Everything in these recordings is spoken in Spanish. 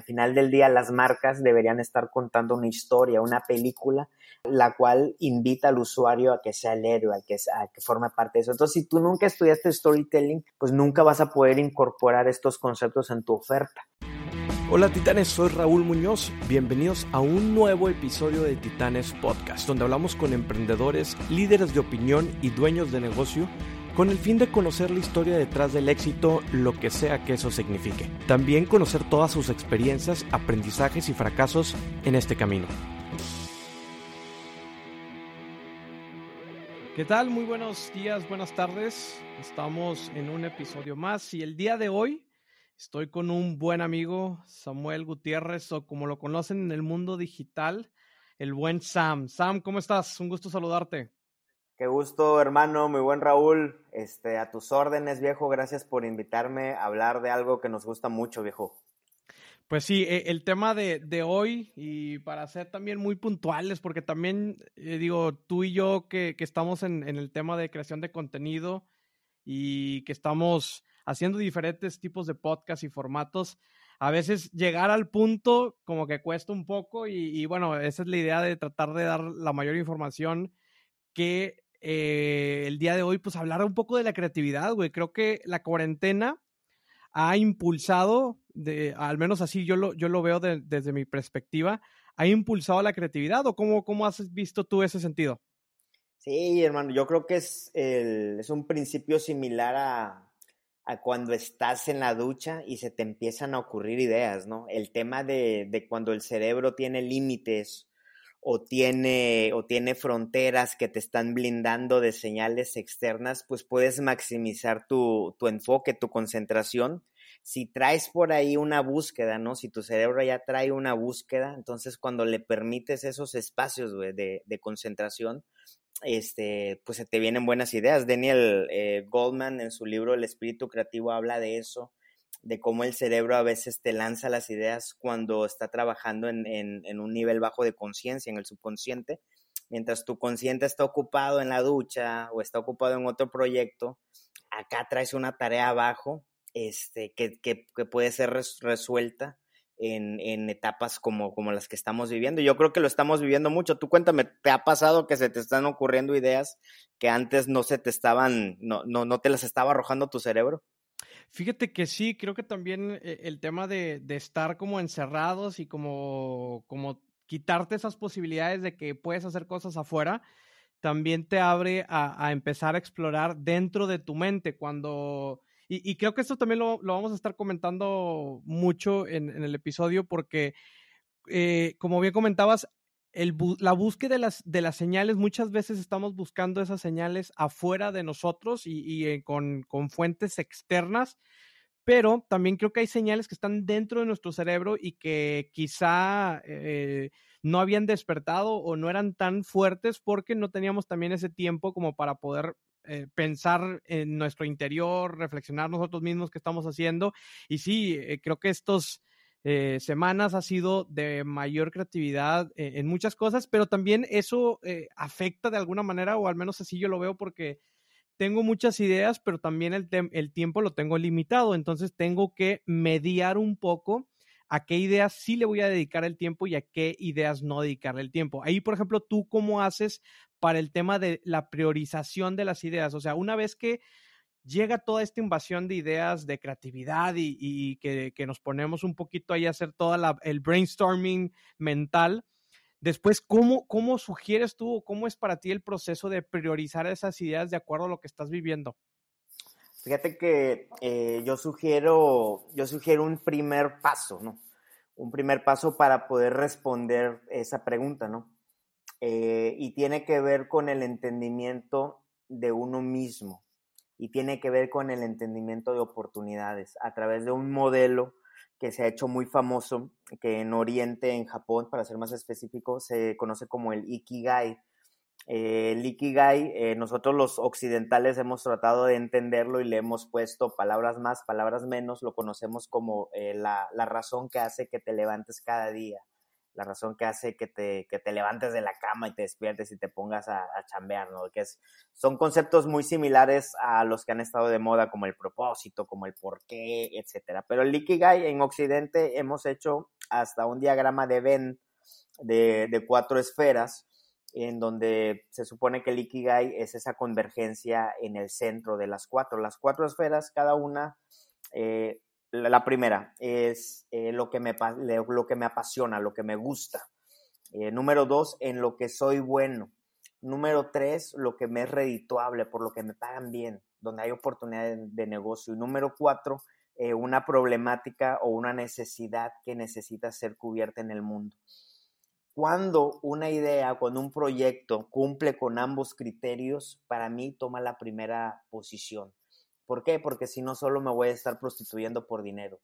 al final del día las marcas deberían estar contando una historia, una película, la cual invita al usuario a que sea el héroe, a que, a forme parte de eso. Entonces, si tú nunca estudiaste storytelling, pues nunca vas a poder incorporar estos conceptos en tu oferta. Hola titanes, soy Raúl Muñoz. Bienvenidos a un nuevo episodio de Titanes Podcast, donde hablamos con emprendedores, líderes de opinión y dueños de negocio con el fin de conocer la historia detrás del éxito, lo que sea que eso signifique. También conocer todas sus experiencias, aprendizajes y fracasos en este camino. ¿Qué tal? Muy buenos días, buenas tardes. Estamos en un episodio más y el día de hoy Estoy con un buen amigo, Samuel Gutiérrez, o como lo conocen en el mundo digital, el buen Sam. Sam, ¿cómo estás? Un gusto saludarte. Qué gusto, hermano, muy buen Raúl. Este, a tus órdenes, viejo. Gracias por invitarme a hablar de algo que nos gusta mucho, viejo. Pues sí, e, el tema de, hoy, y para ser también muy puntuales, porque también, eh, digo, tú y yo que, estamos en, en, el tema de creación de contenido y que estamos haciendo diferentes tipos de podcasts y formatos, a veces llegar al punto como que cuesta un poco y, bueno, esa es la idea de tratar de dar la mayor información que eh, el día de hoy, pues hablar un poco de la creatividad, güey. Creo que la cuarentena ha impulsado, de, al menos así yo lo, yo lo veo desde mi perspectiva, ha impulsado la creatividad o cómo, cómo has visto tú ese sentido? Sí, hermano, yo creo que es, es un principio similar a, a cuando estás en la ducha y se te empiezan a ocurrir ideas, ¿no? El tema de, de cuando el cerebro tiene límites o tiene, o tiene fronteras que te están blindando de señales externas, pues puedes maximizar tu, tu enfoque, tu concentración. Si traes por ahí una búsqueda, ¿no? Si tu cerebro ya trae una búsqueda, entonces cuando le permites esos espacios de, de concentración, este, pues se te vienen buenas ideas. Daniel eh, Goldman en su libro El espíritu creativo habla de eso, de cómo el cerebro a veces te lanza las ideas cuando está trabajando en, en, un nivel bajo de conciencia, en el subconsciente, mientras tu consciente está ocupado en la ducha o está ocupado en otro proyecto, acá traes una tarea abajo este, que, que, que puede ser resuelta en, etapas como, como las que estamos viviendo. Yo creo que lo estamos viviendo mucho. Tú cuéntame, ¿te ha pasado que se te están ocurriendo ideas que antes no se te estaban, no, no, no te las estaba arrojando tu cerebro? Fíjate que sí, creo que también eh, el tema de, de estar como encerrados y como, como quitarte esas posibilidades de que puedes hacer cosas afuera, también te abre a, a empezar a explorar dentro de tu mente. Cuando y, creo que esto también lo, vamos a estar comentando mucho en, el episodio porque, eh, como bien comentabas, la búsqueda de las, señales, muchas veces estamos buscando esas señales afuera de nosotros y, eh, con, fuentes externas, pero también creo que hay señales que están dentro de nuestro cerebro y que quizá eh, no habían despertado o no eran tan fuertes porque no teníamos también ese tiempo como para poder eh, pensar en nuestro interior, reflexionar nosotros mismos qué estamos haciendo. Y sí, creo que estos eh, semanas ha sido de mayor creatividad en muchas cosas, pero también eso afecta de alguna manera, o al menos así yo lo veo, porque tengo muchas ideas, pero también el, el tiempo lo tengo limitado, entonces tengo que mediar un poco a qué ideas sí le voy a dedicar el tiempo y a qué ideas no dedicarle el tiempo. Ahí, por ejemplo, tú cómo haces para el tema de la priorización de las ideas. O sea, una vez que llega toda esta invasión de ideas, de creatividad y, que, nos ponemos un poquito ahí a hacer todo el brainstorming mental, después, ¿cómo, ¿cómo sugieres tú o cómo es para ti el proceso de priorizar esas ideas de acuerdo a lo que estás viviendo? Fíjate que eh, yo sugiero, yo sugiero un primer paso, ¿no? Un primer paso para poder responder esa pregunta, ¿no? Eh, y tiene que ver con el entendimiento de uno mismo y tiene que ver con el entendimiento de oportunidades a través de un modelo que se ha hecho muy famoso, que en Oriente, en Japón, para ser más específico, se conoce como el Ikigai. Eh, el Ikigai, eh, nosotros los occidentales hemos tratado de entenderlo y le hemos puesto palabras más, palabras menos, lo conocemos como la razón que hace que te levantes cada día la razón que hace que te, que te levantes de la cama y te despiertes y te pongas a, chambear, ¿no? Que es, son conceptos muy similares a los que han estado de moda, como el propósito, como el porqué, etcétera. Pero el Ikigai en Occidente hemos hecho hasta un diagrama de Venn de, de cuatro esferas, en donde se supone que el Ikigai es esa convergencia en el centro de las cuatro. Las cuatro esferas, cada una eh, la primera es eh, lo, que me, lo que me apasiona, lo que me gusta. Eh, número dos, en lo que soy bueno. Número tres, lo que me es redituable, por lo que me pagan bien, donde hay oportunidad de, negocio. Y número cuatro, eh, una problemática o una necesidad que necesita ser cubierta en el mundo. Cuando una idea, cuando un proyecto cumple con ambos criterios, para mí toma la primera posición. ¿Por qué? Porque si no solo me voy a estar prostituyendo por dinero.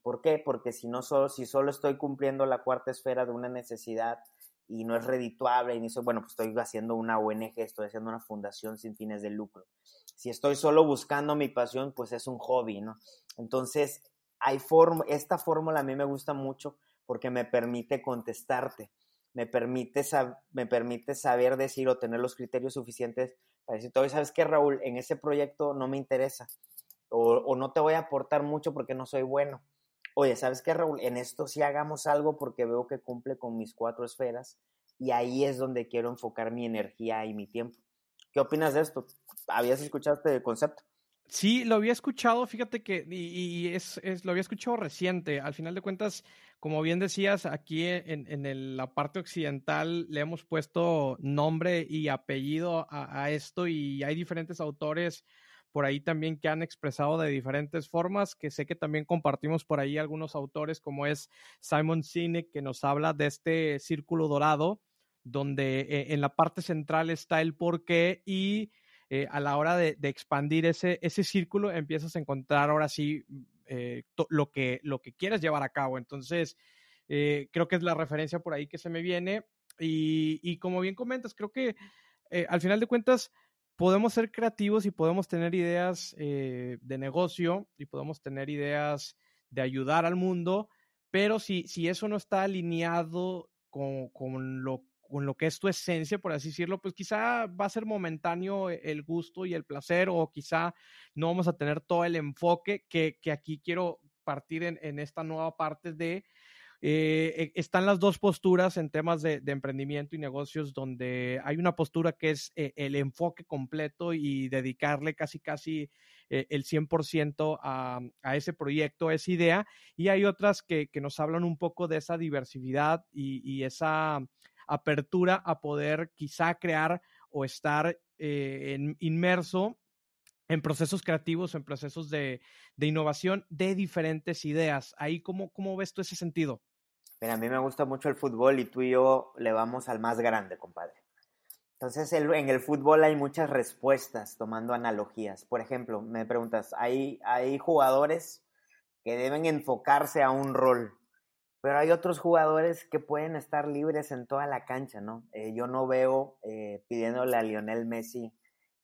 ¿Por qué? Porque si no solo, si solo estoy cumpliendo la cuarta esfera de una necesidad y no es redituable y ni bueno, pues estoy haciendo una ONG, estoy haciendo una fundación sin fines de lucro. Si estoy solo buscando mi pasión, pues es un hobby, ¿no? Entonces, hay esta fórmula a mí me gusta mucho porque me permite contestarte, me permite, me permite saber decir o tener los criterios suficientes para decir, todavía sabes que Raúl, en ese proyecto no me interesa o, no te voy a aportar mucho porque no soy bueno. Oye, ¿sabes qué, Raúl? En esto sí hagamos algo porque veo que cumple con mis cuatro esferas y ahí es donde quiero enfocar mi energía y mi tiempo. ¿Qué opinas de esto? ¿Habías escuchado este concepto? Sí, lo había escuchado, fíjate que, y, es, lo había escuchado reciente. Al final de cuentas, como bien decías, aquí en, la parte occidental le hemos puesto nombre y apellido a, esto y hay diferentes autores por ahí también que han expresado de diferentes formas, que sé que también compartimos por ahí algunos autores como es Simon Sinek, que nos habla de este círculo dorado, donde eh, en la parte central está el porqué y eh, a la hora de, expandir ese, círculo empiezas a encontrar ahora sí mm, eh, lo, que, quieres llevar a cabo. Entonces, eh, creo que es la referencia por ahí que se me viene. Y, como bien comentas, creo que al final de cuentas podemos ser creativos y podemos tener ideas de negocio y podemos tener ideas de ayudar al mundo, pero si, si eso no está alineado con, con lo con lo que es tu esencia, por así decirlo, pues quizá va a ser momentáneo e, el gusto y el placer o quizá no vamos a tener todo el enfoque que, aquí quiero partir en, esta nueva parte de... Eh, e, están las dos posturas en temas de, emprendimiento y negocios donde hay una postura que es eh, el enfoque completo y dedicarle casi casi eh, el 100% a, a, ese proyecto, a esa idea, y hay otras que, nos hablan un poco de esa diversidad y esa apertura a poder quizá crear o estar eh, inmerso en procesos creativos, en procesos de, innovación de diferentes ideas. Ahí, ¿cómo, ¿cómo ves tú ese sentido? Mira, a mí me gusta mucho el fútbol y tú y yo le vamos al más grande, compadre. Entonces, en el fútbol hay muchas respuestas tomando analogías. Por ejemplo, me preguntas, ¿hay, hay jugadores que deben enfocarse a un rol? Pero hay otros jugadores que pueden estar libres en toda la cancha, ¿no? Eh, yo no veo eh, pidiéndole a Lionel Messi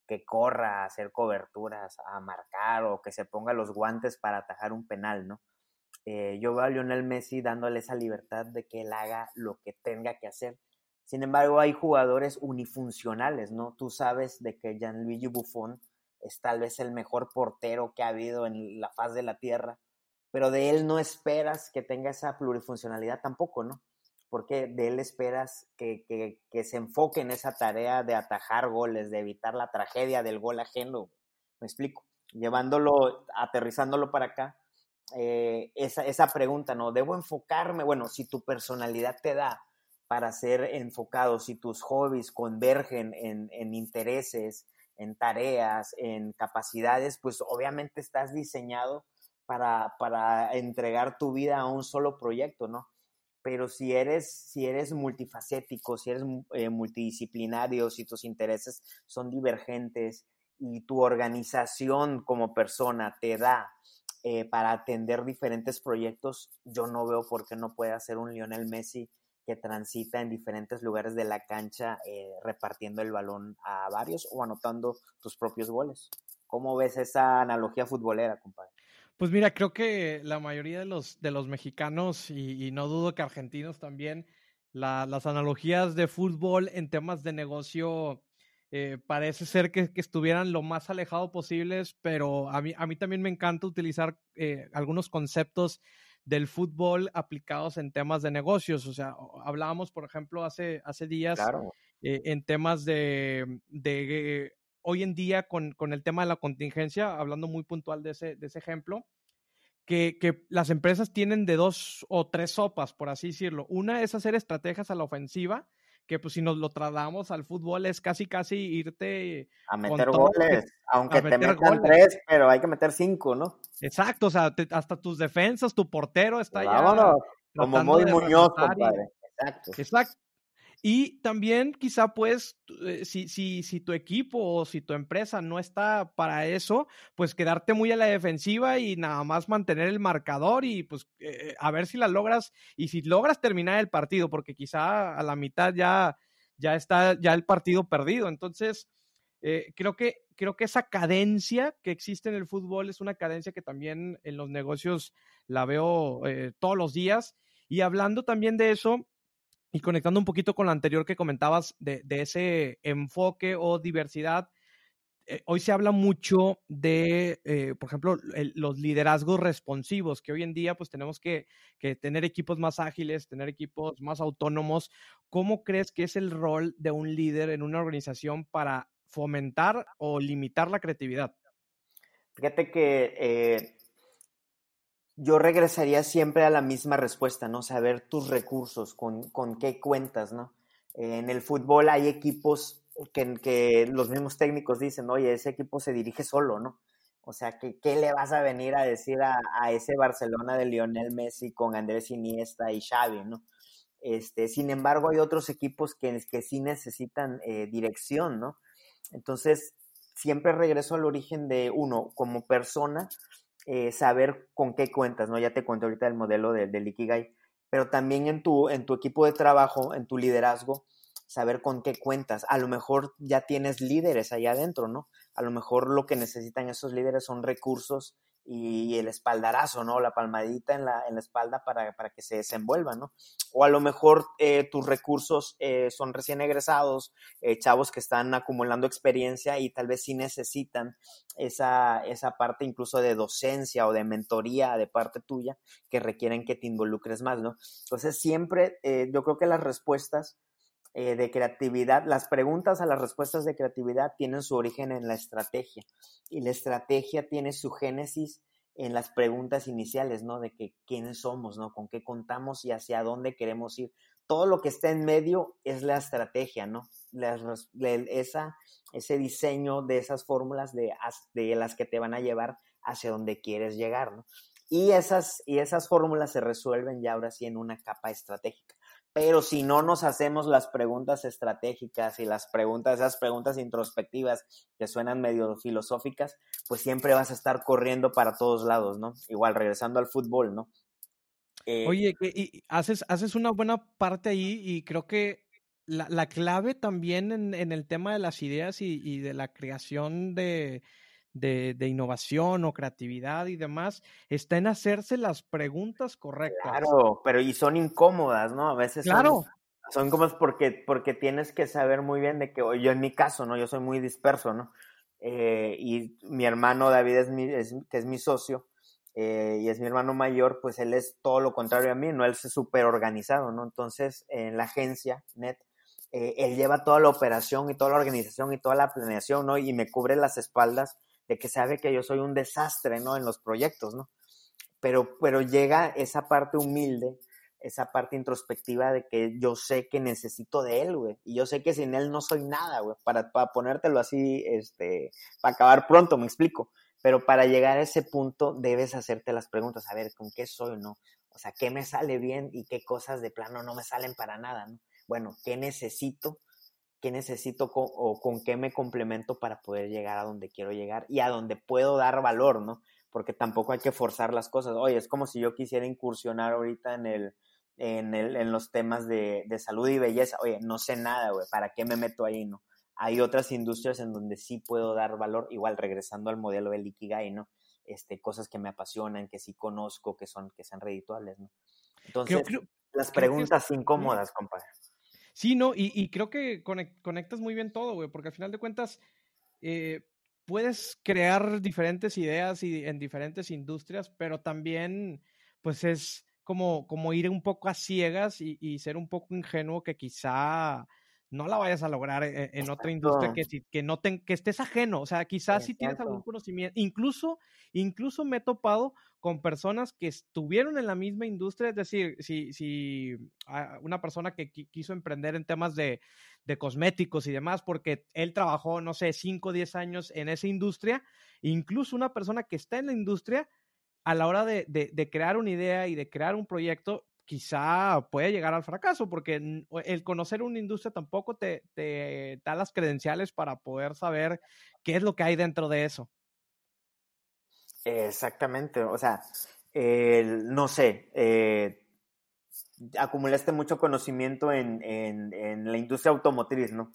que corra a hacer coberturas, a marcar o que se ponga los guantes para atajar un penal, ¿no? Eh, yo veo a Lionel Messi dándole esa libertad de que él haga lo que tenga que hacer. Sin embargo, hay jugadores unifuncionales, ¿no? Tú sabes de que Gianluigi Buffon es tal vez el mejor portero que ha habido en la faz de la tierra, pero de él no esperas que tenga esa plurifuncionalidad tampoco, ¿no? Porque de él esperas que, se enfoque en esa tarea de atajar goles, de evitar la tragedia del gol ajeno. Me explico. Llevándolo, aterrizándolo para acá, eh, esa, pregunta, ¿no? ¿Debo enfocarme? Bueno, si tu personalidad te da para ser enfocado, si tus hobbies convergen en, en intereses, en tareas, en capacidades, pues obviamente estás diseñado para, entregar tu vida a un solo proyecto, ¿no? Pero si eres, si eres multifacético, si eres eh, multidisciplinario, si tus intereses son divergentes y tu organización como persona te da eh, para atender diferentes proyectos, yo no veo por qué no puede ser un Lionel Messi que transita en diferentes lugares de la cancha eh, repartiendo el balón a varios o anotando tus propios goles. ¿Cómo ves esa analogía futbolera, compadre? Pues mira, creo que la mayoría de los, de los mexicanos, y, no dudo que argentinos también, las analogías de fútbol en temas de negocio eh, parece ser que, estuvieran lo más alejado posibles, pero a mí, a mí también me encanta utilizar eh, algunos conceptos del fútbol aplicados en temas de negocios. O sea, hablábamos, por ejemplo, hace, hace días eh, en temas de, de hoy en día con, con, el tema de la contingencia, hablando muy puntual de ese, de ese ejemplo. Que, que, las empresas tienen de dos o tres sopas, por así decirlo. Una es hacer estrategias a la ofensiva, que pues si nos lo trasladamos al fútbol es casi casi irte a meter goles, aunque te metan tres, pero hay que meter cinco, ¿no? Exacto, o sea, hasta tus defensas, tu portero está ya. como muy Muñoz, compadre. Exacto. Exacto. Y también quizá pues eh, si, si, si tu equipo o si tu empresa no está para eso, pues quedarte muy a la defensiva y nada más mantener el marcador y pues eh, a ver si la logras y si logras terminar el partido, porque quizá a la mitad ya, ya está ya el partido perdido. Entonces, eh, creo, que, creo que esa cadencia que existe en el fútbol es una cadencia que también en los negocios la veo todos los días. Y hablando también de eso, y conectando un poquito con lo anterior que comentabas de, ese enfoque o diversidad, eh, hoy se habla mucho de, eh, por ejemplo, los liderazgos responsivos, que hoy en día pues tenemos que, que, tener equipos más ágiles, tener equipos más autónomos. ¿Cómo crees que es el rol de un líder en una organización para fomentar o limitar la creatividad? Fíjate que eh, yo regresaría siempre a la misma respuesta, ¿no? Saber tus recursos, con, con qué cuentas, ¿no? en el fútbol hay equipos que, que, los mismos técnicos dicen, oye, ese equipo se dirige solo, ¿no? O sea, ¿qué, qué le vas a venir a decir a, a, ese Barcelona de Lionel Messi con Andrés Iniesta y Xavi, ¿no? Este, sin embargo, hay otros equipos que, que sí necesitan eh, dirección, ¿no? Entonces, siempre regreso al origen de uno, como persona, eh, saber con qué cuentas, ¿no? Ya te cuento ahorita el modelo del, del pero también en tu, en tu equipo de trabajo, en tu liderazgo, saber con qué cuentas. A lo mejor ya tienes líderes allá adentro, ¿no? A lo mejor lo que necesitan esos líderes son recursos y el espaldarazo, ¿no? La palmadita en la, en la espalda para, para, que se desenvuelvan, ¿no? O a lo mejor eh, tus recursos eh, son recién egresados, eh, chavos que están acumulando experiencia y tal vez sí necesitan esa, esa parte incluso de docencia o de mentoría de parte tuya que requieren que te involucres más, ¿no? Entonces siempre yo creo que las respuestas eh, de creatividad, las preguntas a las respuestas de creatividad tienen su origen en la estrategia y la estrategia tiene su génesis en las preguntas iniciales, ¿no? De que quiénes somos, ¿no? Con qué contamos y hacia dónde queremos ir. Todo lo que está en medio es la estrategia, ¿no? esa, ese diseño de esas fórmulas de, de las que te van a llevar hacia donde quieres llegar, ¿no? Y esas, y esas fórmulas se resuelven ya ahora sí en una capa estratégica. Pero si no nos hacemos las preguntas estratégicas y las preguntas, esas preguntas introspectivas que suenan medio filosóficas, pues siempre vas a estar corriendo para todos lados, ¿no? Igual, regresando al fútbol, ¿no? Eh, Oye, y haces, haces una buena parte ahí y creo que la, la clave también en, en, el tema de las ideas y, y de la creación de, de, de, innovación o creatividad y demás, está en hacerse las preguntas correctas. Claro, pero y son incómodas, ¿no? A veces claro. son, incómodas porque, porque tienes que saber muy bien de que, yo en mi caso, ¿no? Yo soy muy disperso, ¿no? Eh, y mi hermano David, es mi, es, que es mi socio, eh, y es mi hermano mayor, pues él es todo lo contrario a mí, ¿no? Él es súper organizado, ¿no? Entonces, en la agencia, NET, eh, él lleva toda la operación y toda la organización y toda la planeación, ¿no? Y me cubre las espaldas de que sabe que yo soy un desastre, ¿no? En los proyectos, ¿no? Pero, pero llega esa parte humilde, esa parte introspectiva de que yo sé que necesito de él, güey. Y yo sé que sin él no soy nada, güey. Para, para ponértelo así, este, para acabar pronto, me explico. Pero para llegar a ese punto debes hacerte las preguntas, a ver, ¿con qué soy, no? O sea, ¿qué me sale bien y qué cosas de plano no me salen para nada, no? Bueno, ¿qué necesito qué necesito o con qué me complemento para poder llegar a donde quiero llegar y a donde puedo dar valor, ¿no? Porque tampoco hay que forzar las cosas. Oye, es como si yo quisiera incursionar ahorita en el, en, el, en los temas de, de, salud y belleza. Oye, no sé nada, güey, ¿para qué me meto ahí, no? Hay otras industrias en donde sí puedo dar valor, igual regresando al modelo del Ikigai, ¿no? Este, cosas que me apasionan, que sí conozco, que son, que sean redituables, ¿no? Entonces, Las preguntas incómodas, compadre. Sí, no, y, creo que conectas muy bien todo, güey, porque al final de cuentas eh, puedes crear diferentes ideas y en diferentes industrias, pero también, pues es como, como ir un poco a ciegas y, ser un poco ingenuo que quizá no la vayas a lograr e, en, otra industria que, que, no que estés ajeno. O sea, quizás si tienes algún conocimiento. Incluso, incluso me he topado con personas que estuvieron en la misma industria. Es decir, si, si una persona que quiso emprender en temas de, de, cosméticos y demás, porque él trabajó, no sé, 5 o 10 años en esa industria, incluso una persona que está en la industria, a la hora de, de crear una idea y de crear un proyecto, quizá puede llegar al fracaso, porque el conocer una industria tampoco te, da las credenciales para poder saber qué es lo que hay dentro de eso. Exactamente, o sea, no sé, eh, acumulaste mucho conocimiento en, en, la industria automotriz, ¿no?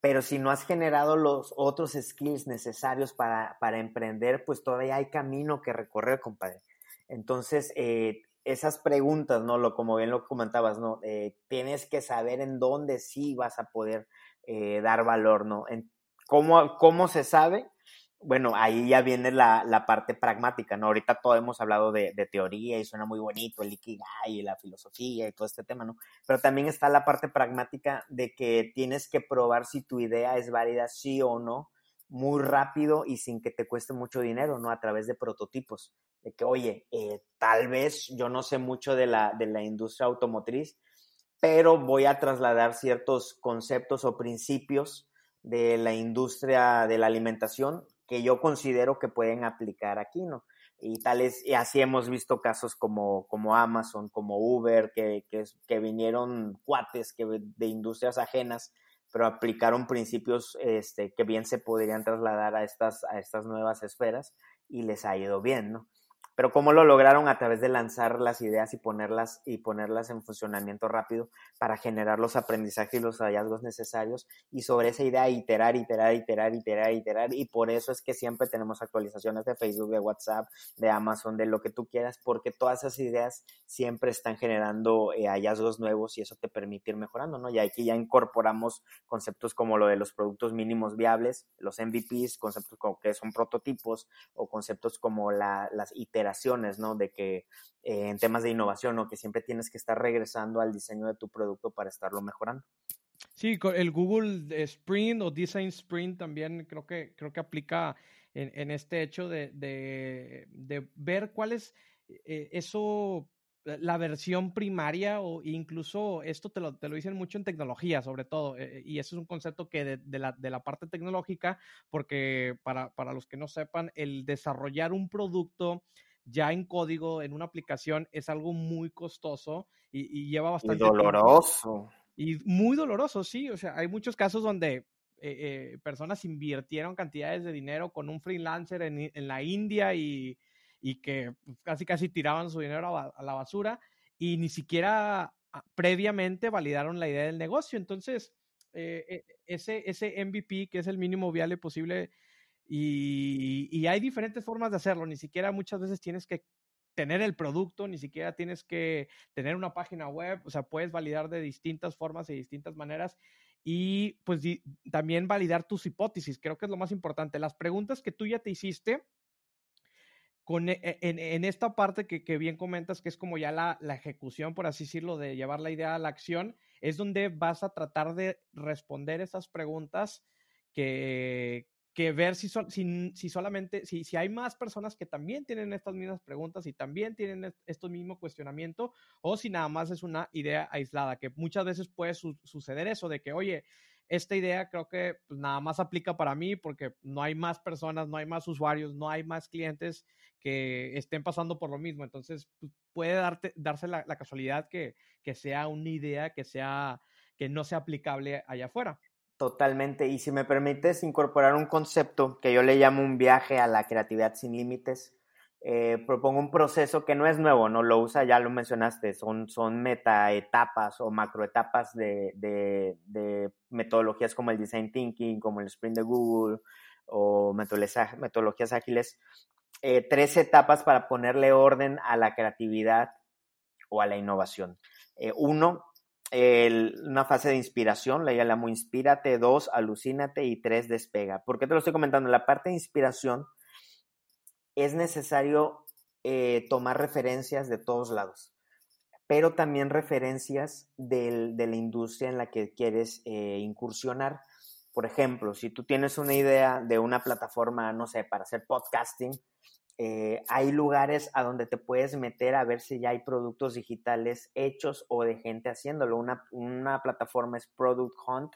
Pero si no has generado los otros skills necesarios para, para emprender, pues todavía hay camino que recorrer, compadre. Entonces, eh, esas preguntas, ¿no? Lo, como bien lo comentabas, ¿no? Eh, tienes que saber en dónde sí vas a poder eh, dar valor, ¿no? En cómo, ¿Cómo se sabe? Bueno, ahí ya viene la, la parte pragmática, ¿no? Ahorita todo hemos hablado de, de, teoría y suena muy bonito el Ikigai y la filosofía y todo este tema, ¿no? Pero también está la parte pragmática de que tienes que probar si tu idea es válida, sí o no, muy rápido y sin que te cueste mucho dinero, ¿no? A través de prototipos. De que, oye, eh, tal vez yo no sé mucho de la, de la industria automotriz, pero voy a trasladar ciertos conceptos o principios de la industria de la alimentación que yo considero que pueden aplicar aquí, ¿no? Y tales, y así hemos visto casos como, como Amazon, como Uber, que, que, que vinieron cuates que, de industrias ajenas pero aplicaron principios este, que bien se podrían trasladar a estas, a estas nuevas esferas y les ha ido bien, ¿no? Pero cómo lo lograron a través de lanzar las ideas y ponerlas y ponerlas en funcionamiento rápido para generar los aprendizajes y los hallazgos necesarios y sobre esa idea iterar, iterar, iterar, iterar, iterar y por eso es que siempre tenemos actualizaciones de Facebook, de WhatsApp, de Amazon, de lo que tú quieras, porque todas esas ideas siempre están generando eh, hallazgos nuevos y eso te permite ir mejorando, ¿no? Y aquí ya incorporamos conceptos como lo de los productos mínimos viables, los MVPs, conceptos como que son prototipos o conceptos como la, las iteraciones ¿no? De que eh, en temas de innovación, ¿no? Que siempre tienes que estar regresando al diseño de tu producto para estarlo mejorando. Sí, el Google Sprint o Design Sprint también creo que, creo que aplica en, este hecho de, de, ver cuál es eh, eso la versión primaria o incluso esto te lo, te lo dicen mucho en tecnología sobre todo eh, y eso es un concepto que de, la, de la parte tecnológica porque para, para los que no sepan el desarrollar un producto ya en código, en una aplicación, es algo muy costoso y, lleva bastante. Y doloroso. Y muy doloroso, sí. O sea, hay muchos casos donde eh, eh, personas invirtieron cantidades de dinero con un freelancer en, la India y, que casi casi tiraban su dinero a, la basura y ni siquiera ah, previamente validaron la idea del negocio. Entonces, eh, ese, ese MVP, que es el mínimo viable posible, y, hay diferentes formas de hacerlo, ni siquiera muchas veces tienes que tener el producto, ni siquiera tienes que tener una página web, o sea, puedes validar de distintas formas y distintas maneras y pues también validar tus hipótesis, creo que es lo más importante. Las preguntas que tú ya te hiciste, con, e, e, en, esta parte que, bien comentas, que es como ya la, la, ejecución, por así decirlo, de llevar la idea a la acción, es donde vas a tratar de responder esas preguntas que, que ver si, si, solamente, si, si hay más personas que también tienen estas mismas preguntas y también tienen estos mismos cuestionamientos, o si nada más es una idea aislada, que muchas veces puede suceder eso de que, oye, esta idea creo que pues, nada más aplica para mí porque no hay más personas, no hay más usuarios, no hay más clientes que estén pasando por lo mismo. Entonces, pues, puede darte, darse la, la casualidad que, que sea una idea que sea que no sea aplicable allá afuera. Totalmente. Y si me permites incorporar un concepto que yo le llamo un viaje a la creatividad sin límites, eh, propongo un proceso que no es nuevo, no lo usa, ya lo mencionaste, son, son metaetapas o macroetapas de, de, metodologías como el Design Thinking, como el Sprint de Google o metodologías ágiles. Eh, tres etapas para ponerle orden a la creatividad o a la innovación. Eh, uno, una fase de inspiración, la llamo inspírate, dos, alucínate y tres, despega. ¿Por qué te lo estoy comentando? En la parte de inspiración es necesario eh, tomar referencias de todos lados, pero también referencias de la industria en la que quieres eh, incursionar. Por ejemplo, si tú tienes una idea de una plataforma, no sé, para hacer podcasting, eh, hay lugares a donde te puedes meter a ver si ya hay productos digitales hechos o de gente haciéndolo. Una, una plataforma es Product Hunt,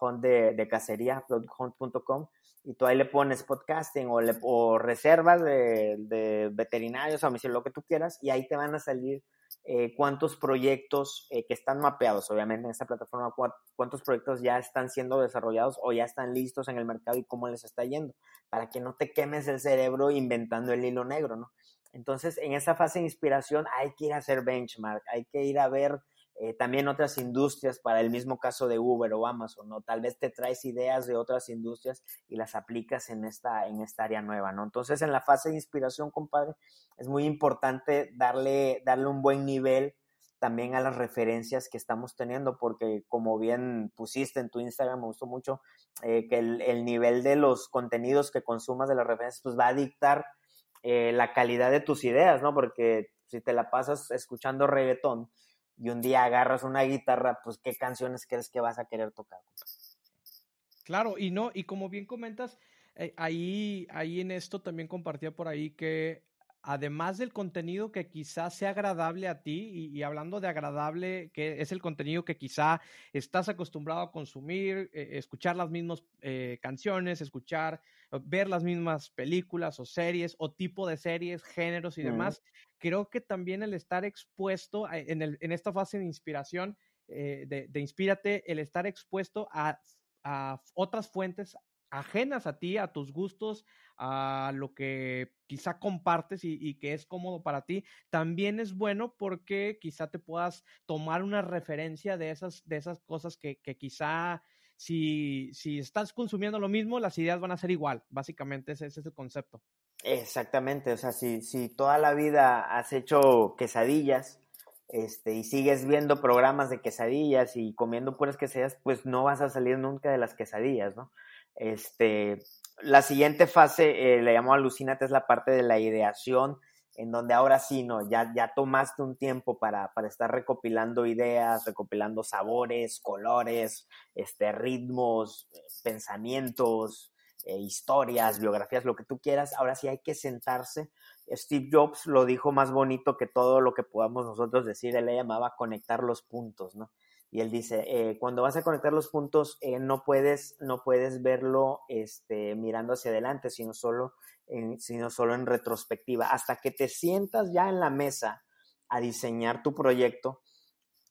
Hunt de, de cacería, producthunt.com, y tú ahí le pones podcasting o, le, o reservas de, de veterinarios o lo que tú quieras, y ahí te van a salir eh, cuántos proyectos eh, que están mapeados, obviamente, en esta plataforma, cuántos proyectos ya están siendo desarrollados o ya están listos en el mercado y cómo les está yendo, para que no te quemes el cerebro inventando el hilo negro, ¿no? Entonces, en esa fase de inspiración hay que ir a hacer benchmark, hay que ir a ver eh, también otras industrias para el mismo caso de Uber o Amazon, ¿no? Tal vez te traes ideas de otras industrias y las aplicas en esta, en esta área nueva, ¿no? Entonces, en la fase de inspiración, compadre, es muy importante darle, darle un buen nivel también a las referencias que estamos teniendo, porque como bien pusiste en tu Instagram, me gustó mucho, eh, que el, nivel de los contenidos que consumas de las referencias, pues va a dictar eh, la calidad de tus ideas, ¿no? Porque si te la pasas escuchando reggaetón, y un día agarras una guitarra, pues qué canciones crees que vas a querer tocar. Claro, y no, y como bien comentas, eh, ahí, ahí en esto también compartía por ahí que además del contenido que quizás sea agradable a ti, y, hablando de agradable, que es el contenido que quizá estás acostumbrado a consumir, eh, escuchar las mismas eh, canciones, escuchar, ver las mismas películas o series o tipo de series, géneros y demás, creo que también el estar expuesto en, el, en esta fase de inspiración, eh, de, de, inspírate, el estar expuesto a, a otras fuentes ajenas a ti, a tus gustos, a lo que quizá compartes y, que es cómodo para ti, también es bueno porque quizá te puedas tomar una referencia de esas, de esas cosas que, que quizá si, si estás consumiendo lo mismo, las ideas van a ser igual. Básicamente ese, ese es el concepto. Exactamente, o sea, si, si toda la vida has hecho quesadillas, este, y sigues viendo programas de quesadillas y comiendo puras quesadillas, pues no vas a salir nunca de las quesadillas, ¿no? Este, la siguiente fase, eh, le llamo alucinate, es la parte de la ideación, en donde ahora sí, ¿no? Ya, ya tomaste un tiempo para, para estar recopilando ideas, recopilando sabores, colores, este, ritmos, pensamientos, eh, historias, biografías, lo que tú quieras. Ahora sí hay que sentarse. Steve Jobs lo dijo más bonito que todo lo que podamos nosotros decir. Él le llamaba conectar los puntos, ¿no? Y él dice, eh, cuando vas a conectar los puntos, eh, no, puedes, no puedes verlo este, mirando hacia adelante, sino solo, en, sino solo en retrospectiva. Hasta que te sientas ya en la mesa a diseñar tu proyecto,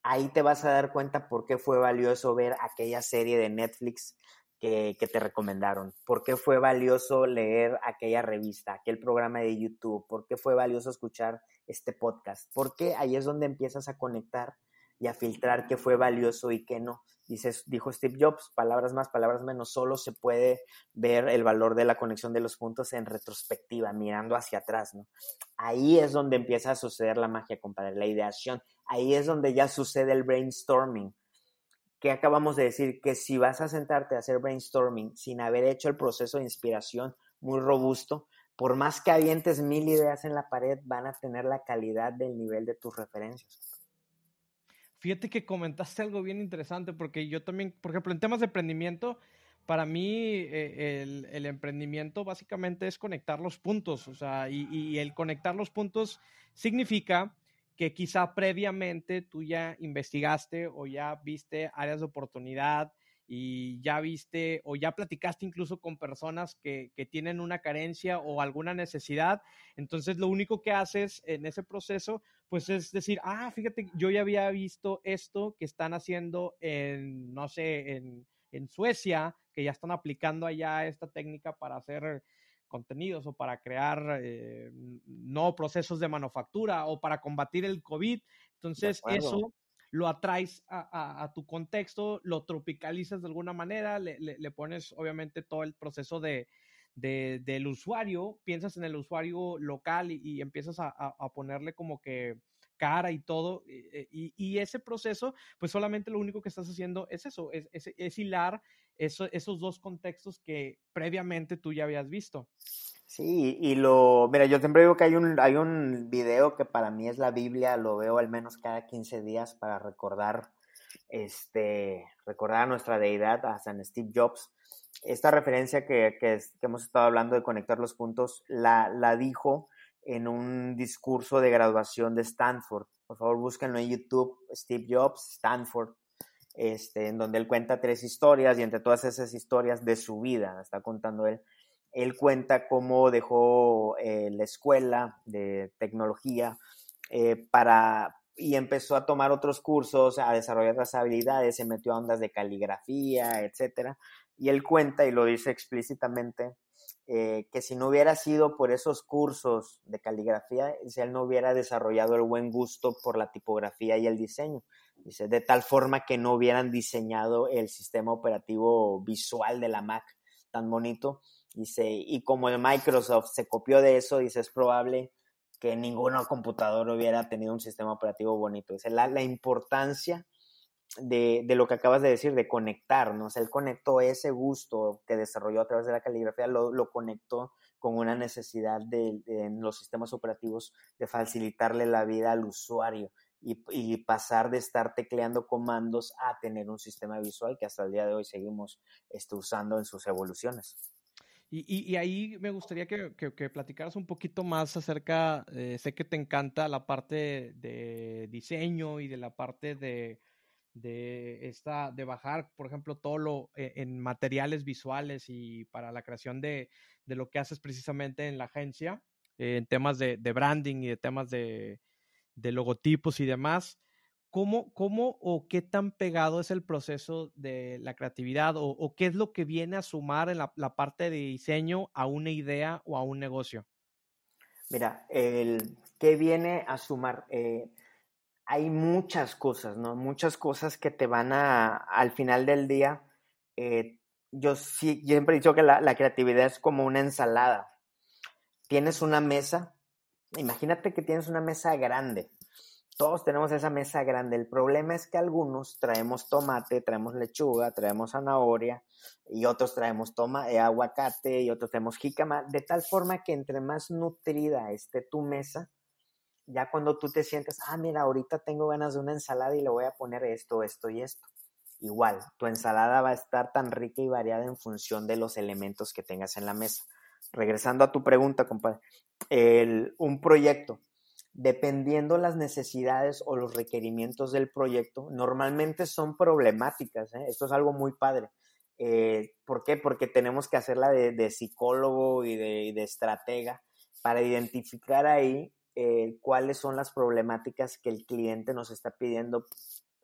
ahí te vas a dar cuenta por qué fue valioso ver aquella serie de Netflix que, que, te recomendaron, por qué fue valioso leer aquella revista, aquel programa de YouTube, por qué fue valioso escuchar este podcast, porque ahí es donde empiezas a conectar y a filtrar qué fue valioso y qué no. Dices, dijo Steve Jobs, palabras más, palabras menos, solo se puede ver el valor de la conexión de los puntos en retrospectiva, mirando hacia atrás, ¿no? Ahí es donde empieza a suceder la magia, compadre, la ideación. Ahí es donde ya sucede el brainstorming. Que acabamos de decir que si vas a sentarte a hacer brainstorming sin haber hecho el proceso de inspiración muy robusto, por más que avientes mil ideas en la pared, van a tener la calidad del nivel de tus referencias. Fíjate que comentaste algo bien interesante porque yo también, por ejemplo, en temas de emprendimiento, para mí eh, el, emprendimiento básicamente es conectar los puntos, o sea, y, y, el conectar los puntos significa que quizá previamente tú ya investigaste o ya viste áreas de oportunidad, y ya viste o ya platicaste incluso con personas que, que, tienen una carencia o alguna necesidad. Entonces, lo único que haces en ese proceso, pues es decir, ah, fíjate, yo ya había visto esto que están haciendo en, no sé, en, en Suecia, que ya están aplicando allá esta técnica para hacer contenidos o para crear eh, no procesos de manufactura o para combatir el COVID. Entonces, eso lo atraes a, tu contexto, lo tropicalizas de alguna manera, le, pones obviamente todo el proceso de, del usuario, piensas en el usuario local y, empiezas a, ponerle como que cara y todo. Eh, y, ese proceso, pues solamente lo único que estás haciendo es eso, es, es, hilar esos dos contextos que previamente tú ya habías visto. Sí, y lo, mira, yo siempre digo que hay un, hay un video que para mí es la Biblia, lo veo al menos cada 15 días para recordar, este, recordar a nuestra deidad, a San Steve Jobs. Esta referencia que, que, hemos estado hablando de conectar los puntos, la, la dijo en un discurso de graduación de Stanford. Por favor, búsquenlo en YouTube, Steve Jobs, Stanford, este, en donde él cuenta tres historias y entre todas esas historias de su vida, está contando él, él cuenta cómo dejó eh, la escuela de tecnología eh, para, y empezó a tomar otros cursos, a desarrollar otras habilidades, se metió a ondas de caligrafía, etc. Y él cuenta y lo dice explícitamente eh, que si no hubiera sido por esos cursos de caligrafía, él no hubiera desarrollado el buen gusto por la tipografía y el diseño. Dice, de tal forma que no hubieran diseñado el sistema operativo visual de la Mac tan bonito. Dice, y como el Microsoft se copió de eso, dice, es probable que ninguna computadora hubiera tenido un sistema operativo bonito. Dice, la, la importancia de, de, lo que acabas de decir, de conectar, ¿no? O sea, él conectó ese gusto que desarrolló a través de la caligrafía, lo, lo conectó con una necesidad de, en los sistemas operativos de facilitarle la vida al usuario y, y, pasar de estar tecleando comandos a tener un sistema visual que hasta el día de hoy seguimos este, usando en sus evoluciones. Y, y, y, ahí me gustaría que, que, platicaras un poquito más acerca, eh, sé que te encanta la parte de diseño y de la parte de, de esta, de bajar, por ejemplo, todo lo eh, en materiales visuales y para la creación de, de, lo que haces precisamente en la agencia, eh, en temas de, de, branding y de temas de, de logotipos y demás. ¿Cómo, ¿Cómo, o qué tan pegado es el proceso de la creatividad o, qué es lo que viene a sumar en la, parte de diseño a una idea o a un negocio? Mira, el que viene a sumar, eh, hay muchas cosas, ¿no? Muchas cosas que te van a, al final del día, eh, yo sí, siempre he dicho que la, creatividad es como una ensalada. Tienes una mesa, imagínate que tienes una mesa grande. Todos tenemos esa mesa grande. El problema es que algunos traemos tomate, traemos lechuga, traemos zanahoria y otros traemos toma, eh, aguacate y otros traemos jícama, de tal forma que entre más nutrida esté tu mesa, ya cuando tú te sientes, ah, mira, ahorita tengo ganas de una ensalada y le voy a poner esto, esto y esto. Igual, tu ensalada va a estar tan rica y variada en función de los elementos que tengas en la mesa. Regresando a tu pregunta, compadre, el, un proyecto, dependiendo las necesidades o los requerimientos del proyecto, normalmente son problemáticas. ¿eh? Esto es algo muy padre. Eh, ¿Por qué? Porque tenemos que hacerla de, psicólogo y de, y de estratega para identificar ahí eh, cuáles son las problemáticas que el cliente nos está pidiendo.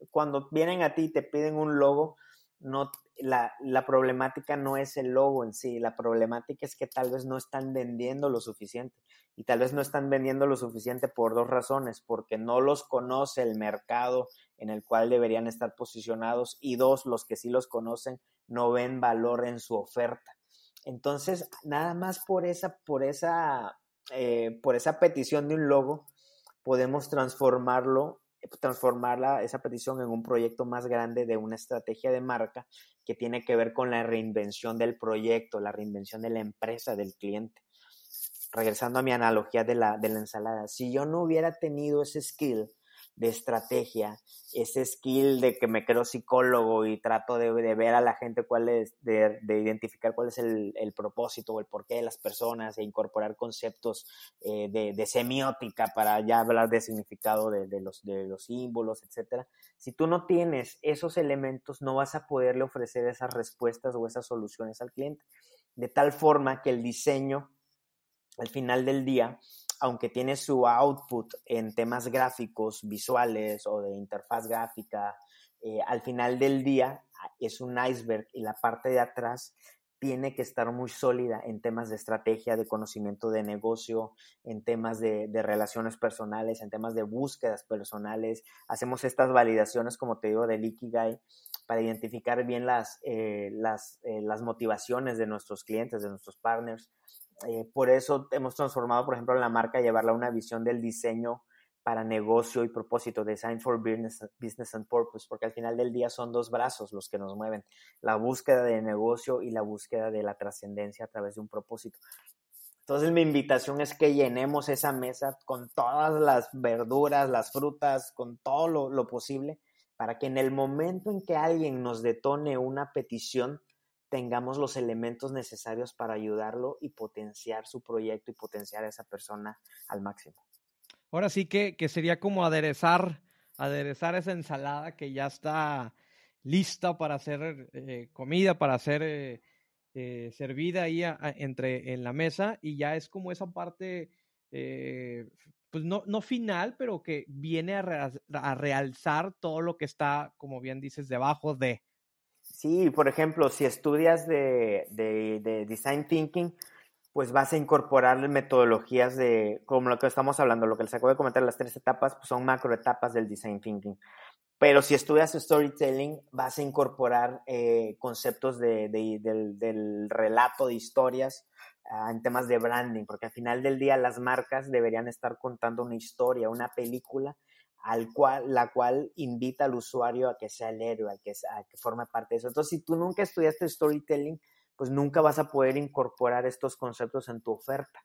Cuando vienen a ti y te piden un logo, no, la, la, problemática no es el logo en sí, la problemática es que tal vez no están vendiendo lo suficiente. Y tal vez no están vendiendo lo suficiente por dos razones, porque no los conoce el mercado en el cual deberían estar posicionados y dos, los que sí los conocen no ven valor en su oferta. Entonces, nada más por esa, por esa eh, por esa petición de un logo, podemos transformarlo, transformarla, esa petición en un proyecto más grande de una estrategia de marca que tiene que ver con la reinvención del proyecto, la reinvención de la empresa, del cliente. Regresando a mi analogía de la, de la ensalada, si yo no hubiera tenido ese skill de estrategia, ese skill de que me creo psicólogo y trato de, ver a la gente cuál es, de, de identificar cuál es el, propósito o el porqué de las personas e incorporar conceptos eh, de, de, semiótica para ya hablar de significado de, los, de los símbolos, etcétera. Si tú no tienes esos elementos, no vas a poderle ofrecer esas respuestas o esas soluciones al cliente. De tal forma que el diseño, al final del día, aunque tiene su output en temas gráficos, visuales o de interfaz gráfica, eh, al final del día ah, es un iceberg y la parte de atrás tiene que estar muy sólida en temas de estrategia, de conocimiento de negocio, en temas de, relaciones personales, en temas de búsquedas personales. Hacemos estas validaciones, como te digo, del Ikigai para identificar bien las, eh, eh, las motivaciones de nuestros clientes, de nuestros partners, eh, por eso hemos transformado, por ejemplo, la marca, llevarla a una visión del diseño para negocio y propósito, Design for Business, Business and Purpose, porque al final del día son dos brazos los que nos mueven, la búsqueda de negocio y la búsqueda de la trascendencia a través de un propósito. Entonces mi invitación es que llenemos esa mesa con todas las verduras, las frutas, con todo lo, lo posible, para que en el momento en que alguien nos detone una petición, tengamos los elementos necesarios para ayudarlo y potenciar su proyecto y potenciar a esa persona al máximo. Ahora sí que, sería como aderezar, aderezar esa ensalada que ya está lista para hacer eh, comida, para ser eh, eh, servida ahí entre, en la mesa y ya es como esa parte, pues no, no final, pero que viene a realzar todo lo que está, como bien dices, debajo de. Sí, por ejemplo, si estudias de, design thinking, pues vas a incorporar metodologías de, como lo que estamos hablando, lo que les acabo de comentar, las tres etapas, pues son macro etapas del design thinking. Pero si estudias storytelling, vas a incorporar eh, conceptos del, del, relato de historias ah, en temas de branding, porque al final del día las marcas deberían estar contando una historia, una película al cual, la cual invita al usuario a que sea el héroe, a que, a que forme parte de eso. Entonces, si tú nunca estudiaste storytelling, pues nunca vas a poder incorporar estos conceptos en tu oferta.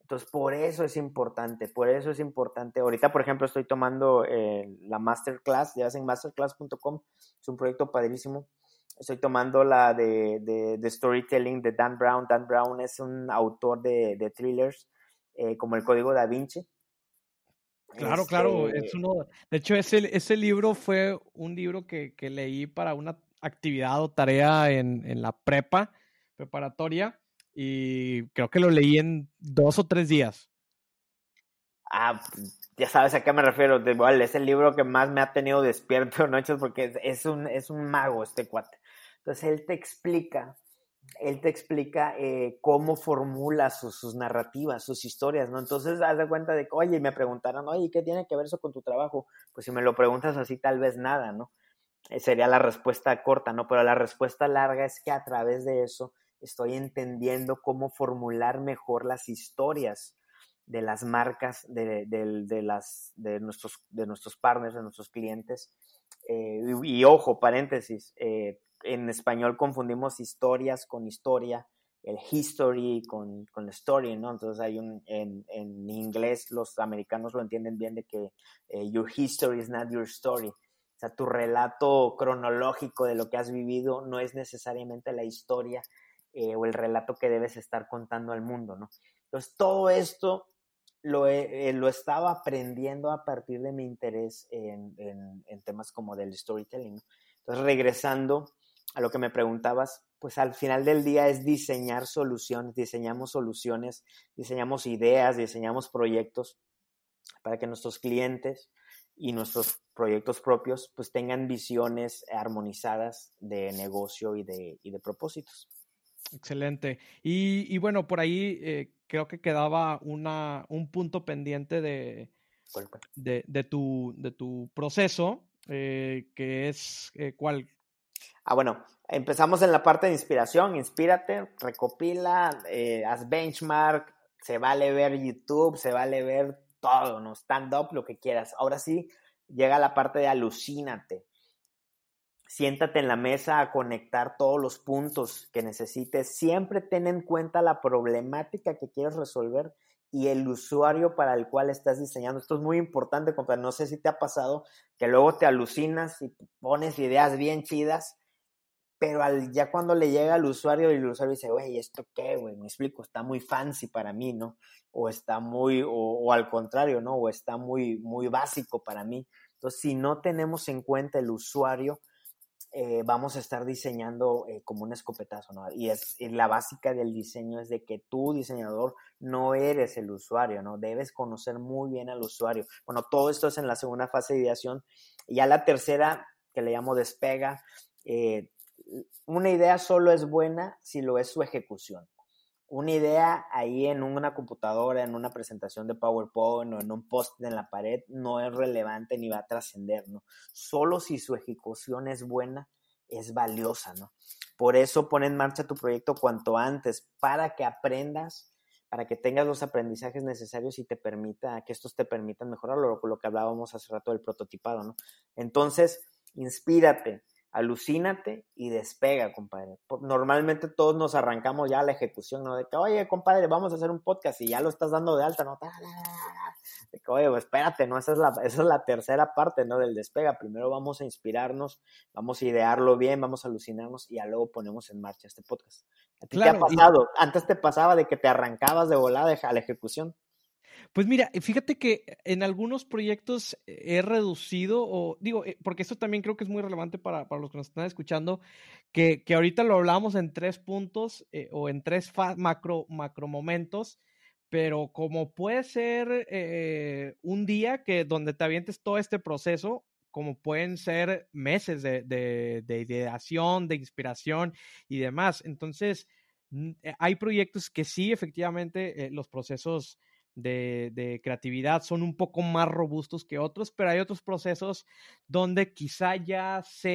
Entonces, por eso es importante, por eso es importante. Ahorita, por ejemplo, estoy tomando eh, la masterclass, ya en masterclass.com, es un proyecto padrísimo. Estoy tomando la de, de, storytelling de Dan Brown. Dan Brown es un autor de, de thrillers eh, como El Código da Vinci. Claro, claro, es este uno, de hecho ese, ese libro fue un libro que, leí para una actividad o tarea en, la prepa preparatoria y creo que lo leí en dos o tres días. Ah, ya sabes a qué me refiero, es el libro que más me ha tenido despierto noches porque es un, es un mago este cuate. Entonces él te explica él te explica eh, cómo formula sus, narrativas, sus historias, ¿no? Entonces, haz de cuenta de que, oye, me preguntaron, oye, ¿qué tiene que ver eso con tu trabajo? Pues si me lo preguntas así, tal vez nada, ¿no? Eh, sería la respuesta corta, ¿no? Pero la respuesta larga es que a través de eso estoy entendiendo cómo formular mejor las historias de las marcas, de, las, de, nuestros, de nuestros partners, de nuestros clientes. Eh, y, ojo, paréntesis, en español confundimos historias con historia, el history con, con la story, ¿no? Entonces hay un, en, en, inglés los americanos lo entienden bien de que eh, your history is not your story. O sea, tu relato cronológico de lo que has vivido no es necesariamente la historia eh, o el relato que debes estar contando al mundo, ¿no? Entonces, todo esto lo, eh, lo estaba aprendiendo a partir de mi interés en, en, en temas como del storytelling. Entonces, regresando a lo que me preguntabas, pues al final del día es diseñar soluciones, diseñamos soluciones, diseñamos ideas, diseñamos proyectos para que nuestros clientes y nuestros proyectos propios pues tengan visiones armonizadas de negocio y de, y de propósitos. Excelente. Y, y bueno, por ahí eh, creo que quedaba una, un punto pendiente de, de, de, tu, de tu proceso, eh, que es eh, cuál, Ah, bueno, empezamos en la parte de inspiración. Inspírate, recopila, eh, haz benchmark, se vale ver YouTube, se vale ver todo, ¿no? Stand up, lo que quieras. Ahora sí, llega la parte de alucínate. Siéntate en la mesa a conectar todos los puntos que necesites. Siempre ten en cuenta la problemática que quieres resolver y el usuario para el cual estás diseñando. Esto es muy importante, compadre. No sé si te ha pasado que luego te alucinas y pones ideas bien chidas, pero al, ya cuando le llega al usuario el usuario dice, güey, ¿esto qué, güey? Me explico, está muy fancy para mí, ¿no? O está muy, o, al contrario, ¿no? O está muy, muy básico para mí. Entonces, si no tenemos en cuenta el usuario, eh, vamos a estar diseñando eh, como un escopetazo, ¿no? Y es la básica del diseño es de que tú, diseñador, no eres el usuario, ¿no? Debes conocer muy bien al usuario. Bueno, todo esto es en la segunda fase de ideación. Ya la tercera, que le llamo despega, eh, una idea solo es buena si lo es su ejecución. Una idea ahí en una computadora, en una presentación de PowerPoint o en un post en la pared no es relevante ni va a trascender, ¿no? Solo si su ejecución es buena, es valiosa, ¿no? Por eso pon en marcha tu proyecto cuanto antes, para que aprendas, para que tengas los aprendizajes necesarios y te permita, que estos te permitan mejorar lo, lo que hablábamos hace rato del prototipado, ¿no? Entonces, inspírate, alucínate y despega, compadre. Normalmente todos nos arrancamos ya a la ejecución, ¿no? De que, oye, compadre, vamos a hacer un podcast y ya lo estás dando de alta, ¿no? De que, oye, pues, espérate, ¿no? Esa es, la, esa es la tercera parte, ¿no? Del despega. Primero vamos a inspirarnos, vamos a idearlo bien, vamos a alucinarnos y ya luego ponemos en marcha este podcast. ¿A ti qué ha pasado? Antes te pasaba de que te arrancabas de volada a la ejecución. Pues mira, eh, fíjate que en algunos proyectos he reducido, o digo, eh, porque esto también creo que es muy relevante para, para los que nos están escuchando, que, que ahorita lo hablamos en tres puntos eh, o en tres macro, macro momentos, pero como puede ser un día que donde te avientes todo este proceso, como pueden ser meses de, de, de ideación, de inspiración y demás. Entonces, hay proyectos que sí, efectivamente, los procesos de, creatividad son un poco más robustos que otros, pero hay otros procesos donde quizá ya sé,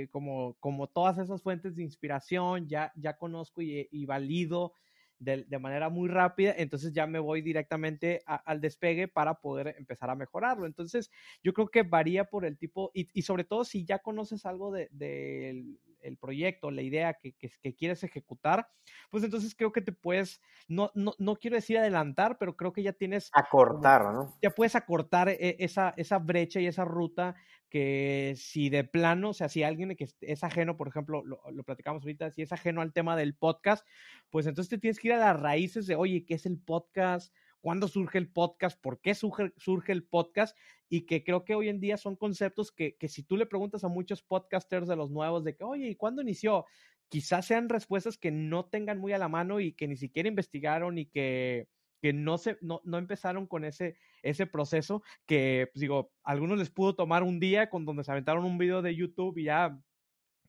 eh, como, como todas esas fuentes de inspiración, ya, ya conozco y, valido de, manera muy rápida, entonces ya me voy directamente al despegue para poder empezar a mejorarlo. Entonces, yo creo que varía por el tipo, y, sobre todo si ya conoces algo del de, el proyecto, la idea que, que, quieres ejecutar, pues entonces creo que te puedes, no, no, no quiero decir adelantar, pero creo que ya tienes... Acortar, ¿no? Ya puedes acortar e, esa, esa brecha y esa ruta que si de plano, o sea, si alguien que es ajeno, por ejemplo, lo, lo, platicamos ahorita, si es ajeno al tema del podcast, pues entonces te tienes que ir a las raíces de, oye, ¿qué es el podcast? Cuándo surge el podcast, por qué surge, surge, el podcast y que creo que hoy en día son conceptos que, que, si tú le preguntas a muchos podcasters de los nuevos de que, oye, ¿y cuándo inició? Quizás sean respuestas que no tengan muy a la mano y que ni siquiera investigaron y que, que no, se, no, no empezaron con ese, ese proceso que, pues digo, algunos les pudo tomar un día con donde se aventaron un video de YouTube y ya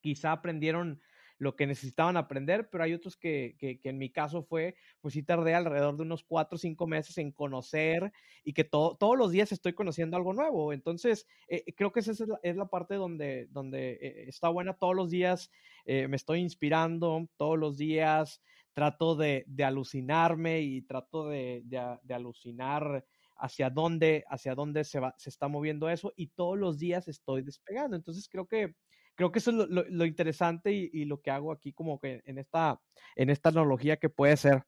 quizá aprendieron lo que necesitaban aprender, pero hay otros que, que, en mi caso fue, pues sí tardé alrededor de unos cuatro o cinco meses en conocer y que todos los días estoy conociendo algo nuevo. Entonces, eh, creo que esa es la, es la, parte donde, donde eh, está buena todos los días, eh, me estoy inspirando todos los días, trato de, de alucinarme y trato de, de, de alucinar hacia dónde, hacia dónde se, va, se está moviendo eso y todos los días estoy despegando. Entonces creo que creo que eso es lo, interesante y, lo que hago aquí como que en esta, en esta analogía que puede ser.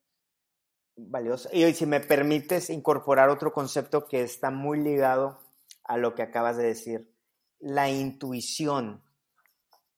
Valioso. Y si me permites incorporar otro concepto que está muy ligado a lo que acabas de decir, la intuición.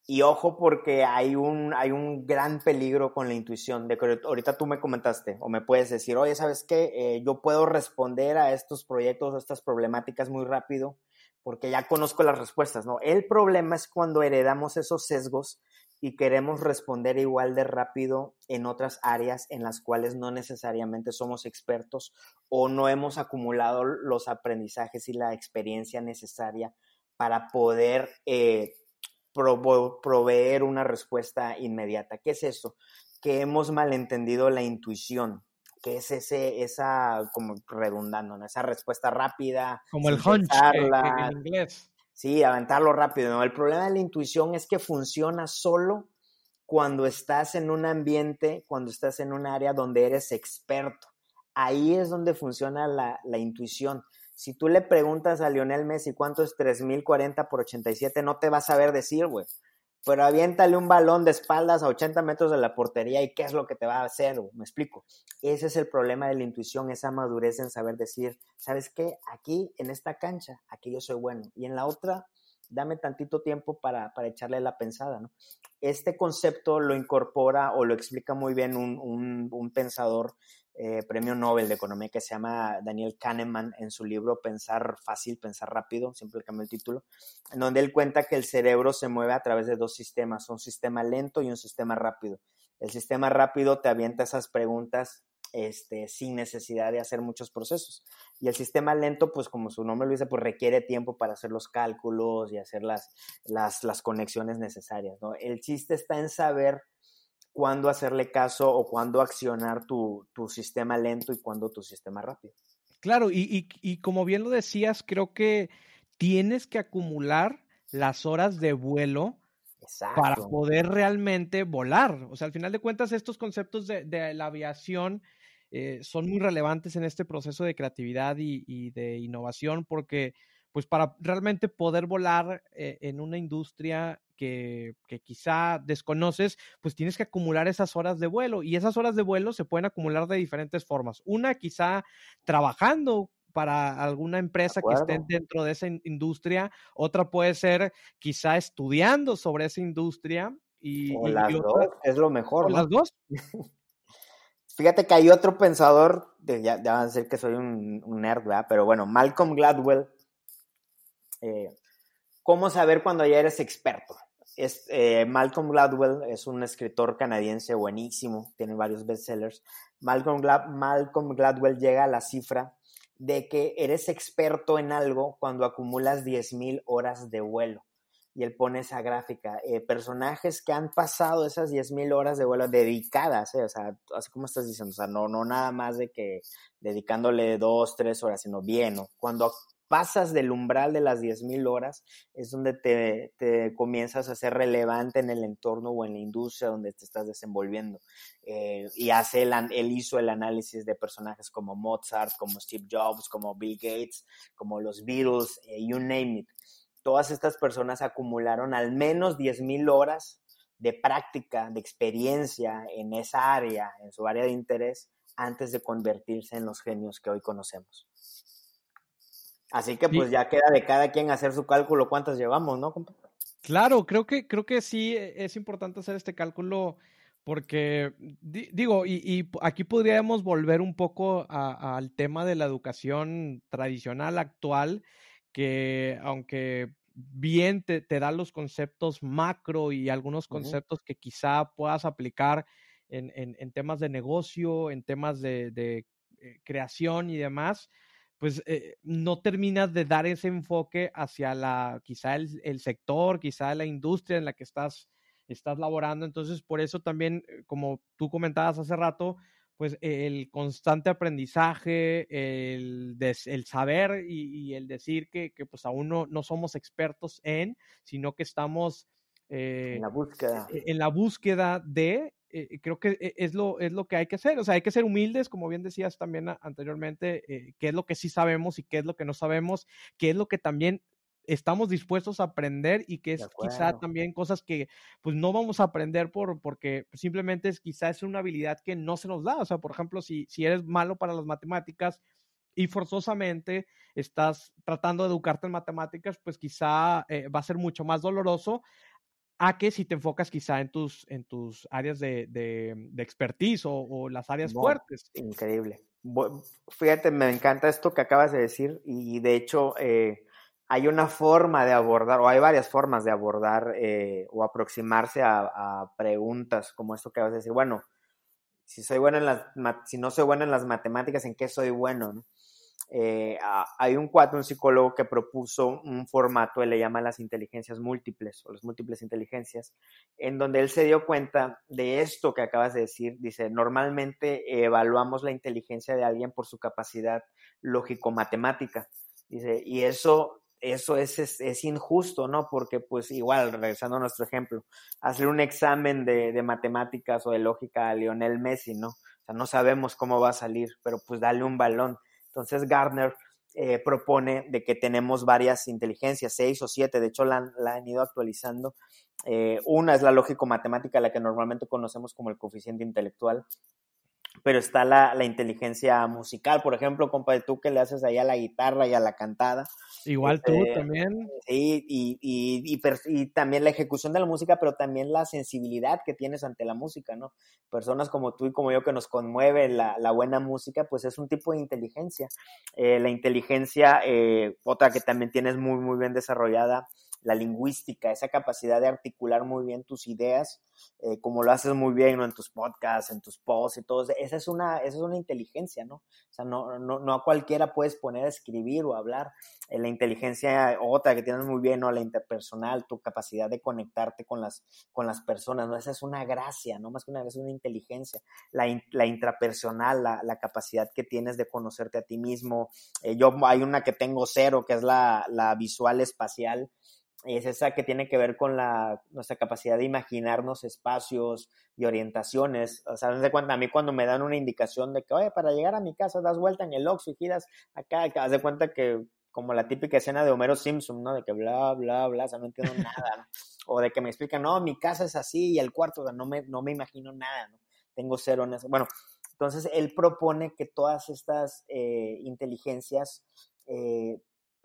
Y ojo porque hay un, hay un gran peligro con la intuición. De que ahorita tú me comentaste o me puedes decir, oye, ¿sabes qué? Eh, yo puedo responder a estos proyectos, a estas problemáticas muy rápido porque ya conozco las respuestas, ¿no? El problema es cuando heredamos esos sesgos y queremos responder igual de rápido en otras áreas en las cuales no necesariamente somos expertos o no hemos acumulado los aprendizajes y la experiencia necesaria para poder eh, proveer una respuesta inmediata. ¿Qué es eso? Que hemos malentendido la intuición que es ese, esa, como redundando, ¿no? esa respuesta rápida. Como el hunch en inglés. Sí, aventarlo rápido. ¿no? El problema de la intuición es que funciona solo cuando estás en un ambiente, cuando estás en un área donde eres experto. Ahí es donde funciona la, la intuición. Si tú le preguntas a Lionel Messi cuánto es 3040 por 87, no te vas a saber decir, güey pero aviéntale un balón de espaldas a 80 metros de la portería y qué es lo que te va a hacer, me explico. Ese es el problema de la intuición, esa madurez en saber decir, ¿sabes qué? Aquí, en esta cancha, aquí yo soy bueno, y en la otra, dame tantito tiempo para, para echarle la pensada, ¿no? Este concepto lo incorpora o lo explica muy bien un, un, un pensador eh, premio Nobel de Economía que se llama Daniel Kahneman en su libro Pensar fácil, pensar rápido, siempre cambio el título, en donde él cuenta que el cerebro se mueve a través de dos sistemas, un sistema lento y un sistema rápido. El sistema rápido te avienta esas preguntas este, sin necesidad de hacer muchos procesos. Y el sistema lento, pues como su nombre lo dice, pues requiere tiempo para hacer los cálculos y hacer las, las, las conexiones necesarias. ¿no? El chiste está en saber cuándo hacerle caso o cuándo accionar tu, sistema lento y cuándo tu sistema rápido. Claro, y, y, como bien lo decías, creo que tienes que acumular las horas de vuelo para poder realmente volar. O sea, al final de cuentas, estos conceptos de, de la aviación eh, son muy relevantes en este proceso de creatividad y, de innovación porque pues para realmente poder volar eh, en una industria que, que, quizá desconoces, pues tienes que acumular esas horas de vuelo y esas horas de vuelo se pueden acumular de diferentes formas. Una, quizá trabajando para alguna empresa que esté dentro de esa industria, otra puede ser quizá estudiando sobre esa industria. Y, o las dos, es lo mejor. ¿O las dos. Fíjate que hay otro pensador, de, ya, van a decir que soy un, nerd, ¿verdad? Pero bueno, Malcolm Gladwell. Eh, ¿Cómo saber cuando ya eres experto? Es, eh, Malcolm Gladwell es un escritor canadiense buenísimo, tiene varios bestsellers. Malcolm, Gladwell llega a la cifra de que eres experto en algo cuando acumulas 10.000 horas de vuelo. Y él pone esa gráfica. Eh, personajes que han pasado esas 10.000 horas de vuelo dedicadas, eh, o sea, así como estás diciendo, o sea, no, no nada más de que dedicándole dos, tres horas, sino bien, ¿no? Cuando pasas del umbral de las 10.000 horas, es donde te, te, comienzas a ser relevante en el entorno o en la industria donde te estás desenvolviendo. Eh, y hace el, él hizo el análisis de personajes como Mozart, como Steve Jobs, como Bill Gates, como los Beatles, eh, you name it. Todas estas personas acumularon al menos 10.000 horas de práctica, de experiencia en esa área, en su área de interés, antes de convertirse en los genios que hoy conocemos. Así que pues ya queda de cada quien hacer su cálculo cuántas llevamos, ¿no, Claro, creo que, creo que sí e, es importante hacer este cálculo porque, digo, y, aquí podríamos volver un poco al tema de la educación tradicional actual, que aunque bien te, da los conceptos macro y algunos conceptos que quizá puedas aplicar en, temas de negocio, en temas de, de eh, creación y demás, pues eh, no terminas de dar ese enfoque hacia la, quizá el, sector, quizá la industria en la que estás, estás laborando. Entonces, por eso también, eh, como tú comentabas hace rato, pues el constante aprendizaje, el, el saber y, el decir que, que, pues aún no, no somos expertos en, sino que estamos en la búsqueda. E, en la búsqueda de, eh, creo que e, es lo, es lo que hay que hacer. O sea, hay que ser humildes, como bien decías también anteriormente, eh, qué es lo que sí sabemos y qué es lo que no sabemos, qué es lo que también estamos dispuestos a aprender y que es quizá también cosas que pues no vamos a aprender por porque simplemente es quizá es una habilidad que no se nos da, o sea, por ejemplo, si, si eres malo para las matemáticas y forzosamente estás tratando de educarte en matemáticas, pues quizá eh, va a ser mucho más doloroso a que si te enfocas quizá en tus, en tus áreas de, de, expertise o, las áreas fuertes. Increíble. Fíjate, me encanta esto que acabas de decir y de hecho eh, hay una forma de abordar, o hay varias formas de abordar eh, o aproximarse a, preguntas como esto que acabas de decir. Bueno, si soy bueno en las, si no soy bueno en las matemáticas, ¿en qué soy bueno? ¿no? Eh, hay un cuatro, un psicólogo que propuso un formato, él le llama las inteligencias múltiples o las múltiples inteligencias, en donde él se dio cuenta de esto que acabas de decir. Dice, normalmente evaluamos la inteligencia de alguien por su capacidad lógico-matemática. Dice, y eso, eso es, es, injusto, ¿no? Porque pues igual, regresando a nuestro ejemplo, hacer un examen de, de matemáticas o de lógica a Lionel Messi, ¿no? O sea, no sabemos cómo va a salir, pero pues dale un balón entonces Gardner eh, propone de que tenemos varias inteligencias, seis o siete, de hecho la, han ido actualizando. Eh, una es la lógico-matemática, la que normalmente conocemos como el coeficiente intelectual, pero está la, la, inteligencia musical, por ejemplo, compa, tú que le haces ahí a la guitarra y a la cantada. Igual tú este, también. Sí, y, y, y, también la ejecución de la música, pero también la sensibilidad que tienes ante la música, ¿no? Personas como tú y como yo que nos conmueve la, la buena música, pues es un tipo de inteligencia. Eh, la inteligencia, eh, otra que también tienes muy, muy bien desarrollada, la lingüística, esa capacidad de articular muy bien tus ideas, eh, como lo haces muy bien ¿no? en tus podcasts, en tus posts y todo. Esa es una, esa es una inteligencia, ¿no? O sea, no, no, no a cualquiera puedes poner a escribir o hablar. Eh, la inteligencia, otra que tienes muy bien, ¿no? La interpersonal, tu capacidad de conectarte con las, con las personas, ¿no? Esa es una gracia, no más que una gracia, es una inteligencia. La, la intrapersonal, la, la, capacidad que tienes de conocerte a ti mismo. Eh, yo hay una que tengo cero, que es la, la visual espacial es esa que tiene que ver con la, nuestra capacidad de imaginarnos espacios y orientaciones. O sea, de cuenta, a mí cuando me dan una indicación de que, oye, para llegar a mi casa das vuelta en el Oxxo y giras acá, haz de cuenta que como la típica escena de Homero Simpson, ¿no? De que bla, bla, bla, o sea, no entiendo nada. O de que me explican, no, mi casa es así y el cuarto, no me, no me imagino nada, ¿no? Tengo cero en eso. Bueno, entonces él propone que todas estas eh, inteligencias eh,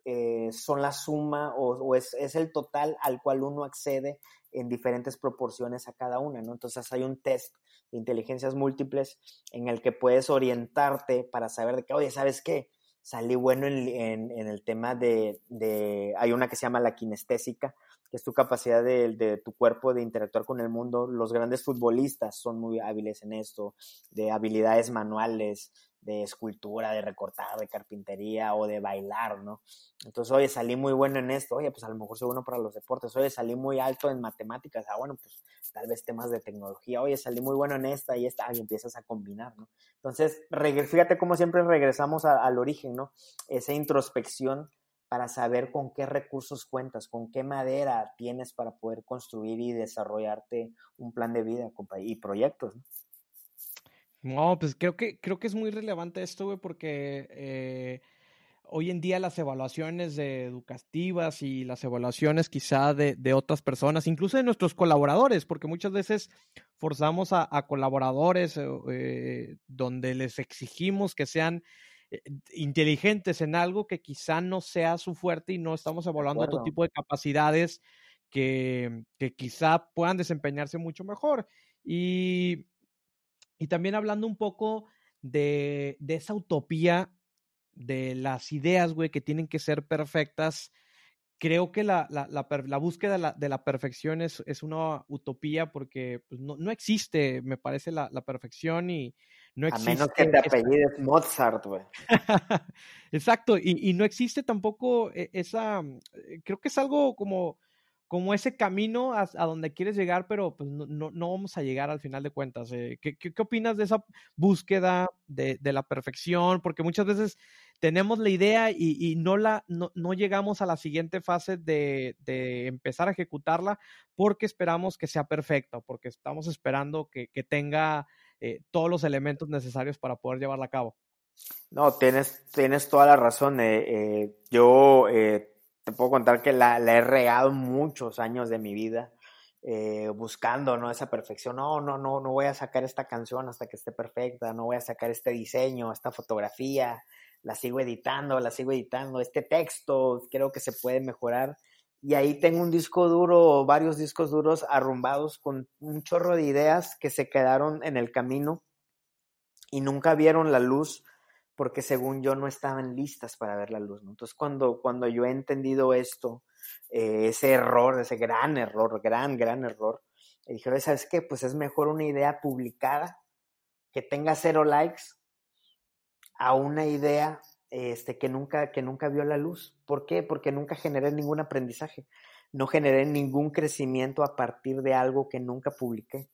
eh, son la suma o, es, el total al cual uno accede en diferentes proporciones a cada una, ¿no? Entonces hay un test de inteligencias múltiples en el que puedes orientarte para saber de que, oye, ¿sabes qué? Salí bueno en, el tema de, de, hay una que se llama la kinestésica, que es tu capacidad de, de, tu cuerpo de interactuar con el mundo. Los grandes futbolistas son muy hábiles en esto, de habilidades manuales, de escultura, de recortar, de carpintería o de bailar, ¿no? Entonces, oye, salí muy bueno en esto, oye, pues a lo mejor soy bueno para los deportes, oye, salí muy alto en matemáticas, ah, bueno, pues tal vez temas de tecnología, oye, salí muy bueno en esta y esta, y empiezas a combinar, ¿no? Entonces, fíjate cómo siempre regresamos al origen, ¿no? Esa introspección para saber con qué recursos cuentas, con qué madera tienes para poder construir y desarrollarte un plan de vida y proyectos. ¿no? No, pues creo que, creo que es muy relevante esto, güey, porque eh, hoy en día las evaluaciones de educativas y las evaluaciones quizá de, de, otras personas, incluso de nuestros colaboradores, porque muchas veces forzamos a, colaboradores eh, eh, donde les exigimos que sean inteligentes en algo que quizá no sea su fuerte y no estamos evaluando otro tipo de capacidades que, que quizá puedan desempeñarse mucho mejor. Y y también hablando un poco de, de esa utopía de las ideas, güey, que tienen que ser perfectas. Creo que la, la, la, búsqueda de la, de la perfección es, es, una utopía porque pues, no, no, existe, me parece, la, perfección y no existe. A menos que te apellides Mozart, güey. Exacto, y, y, no existe tampoco e, esa, eh, creo que es algo como como ese camino a, donde quieres llegar, pero pues no, no, vamos a llegar al final de cuentas. Eh, ¿qué, qué, opinas de esa búsqueda de, de, la perfección? Porque muchas veces tenemos la idea y, y no, la, no, no, llegamos a la siguiente fase de, de, empezar a ejecutarla porque esperamos que sea perfecta, porque estamos esperando que, que tenga eh, todos los elementos necesarios para poder llevarla a cabo. No, tienes, tienes toda la razón. Eh, eh yo te puedo contar que la, he regado muchos años de mi vida eh, buscando ¿no? esa perfección. No, no, no, no voy a sacar esta canción hasta que esté perfecta, no voy a sacar este diseño, esta fotografía, la sigo editando, la sigo editando, este texto creo que se puede mejorar. Y ahí tengo un disco duro, varios discos duros arrumbados con un chorro de ideas que se quedaron en el camino y nunca vieron la luz porque según yo no estaban listas para ver la luz. Entonces, cuando, cuando yo he entendido esto, eh, ese error, ese gran error, gran, gran error, dije, ¿sabes qué? Pues es mejor una idea publicada que tenga cero likes a una idea este, que, nunca, que nunca vio la luz. ¿Por qué? Porque nunca generé ningún aprendizaje, no generé ningún crecimiento a partir de algo que nunca publiqué.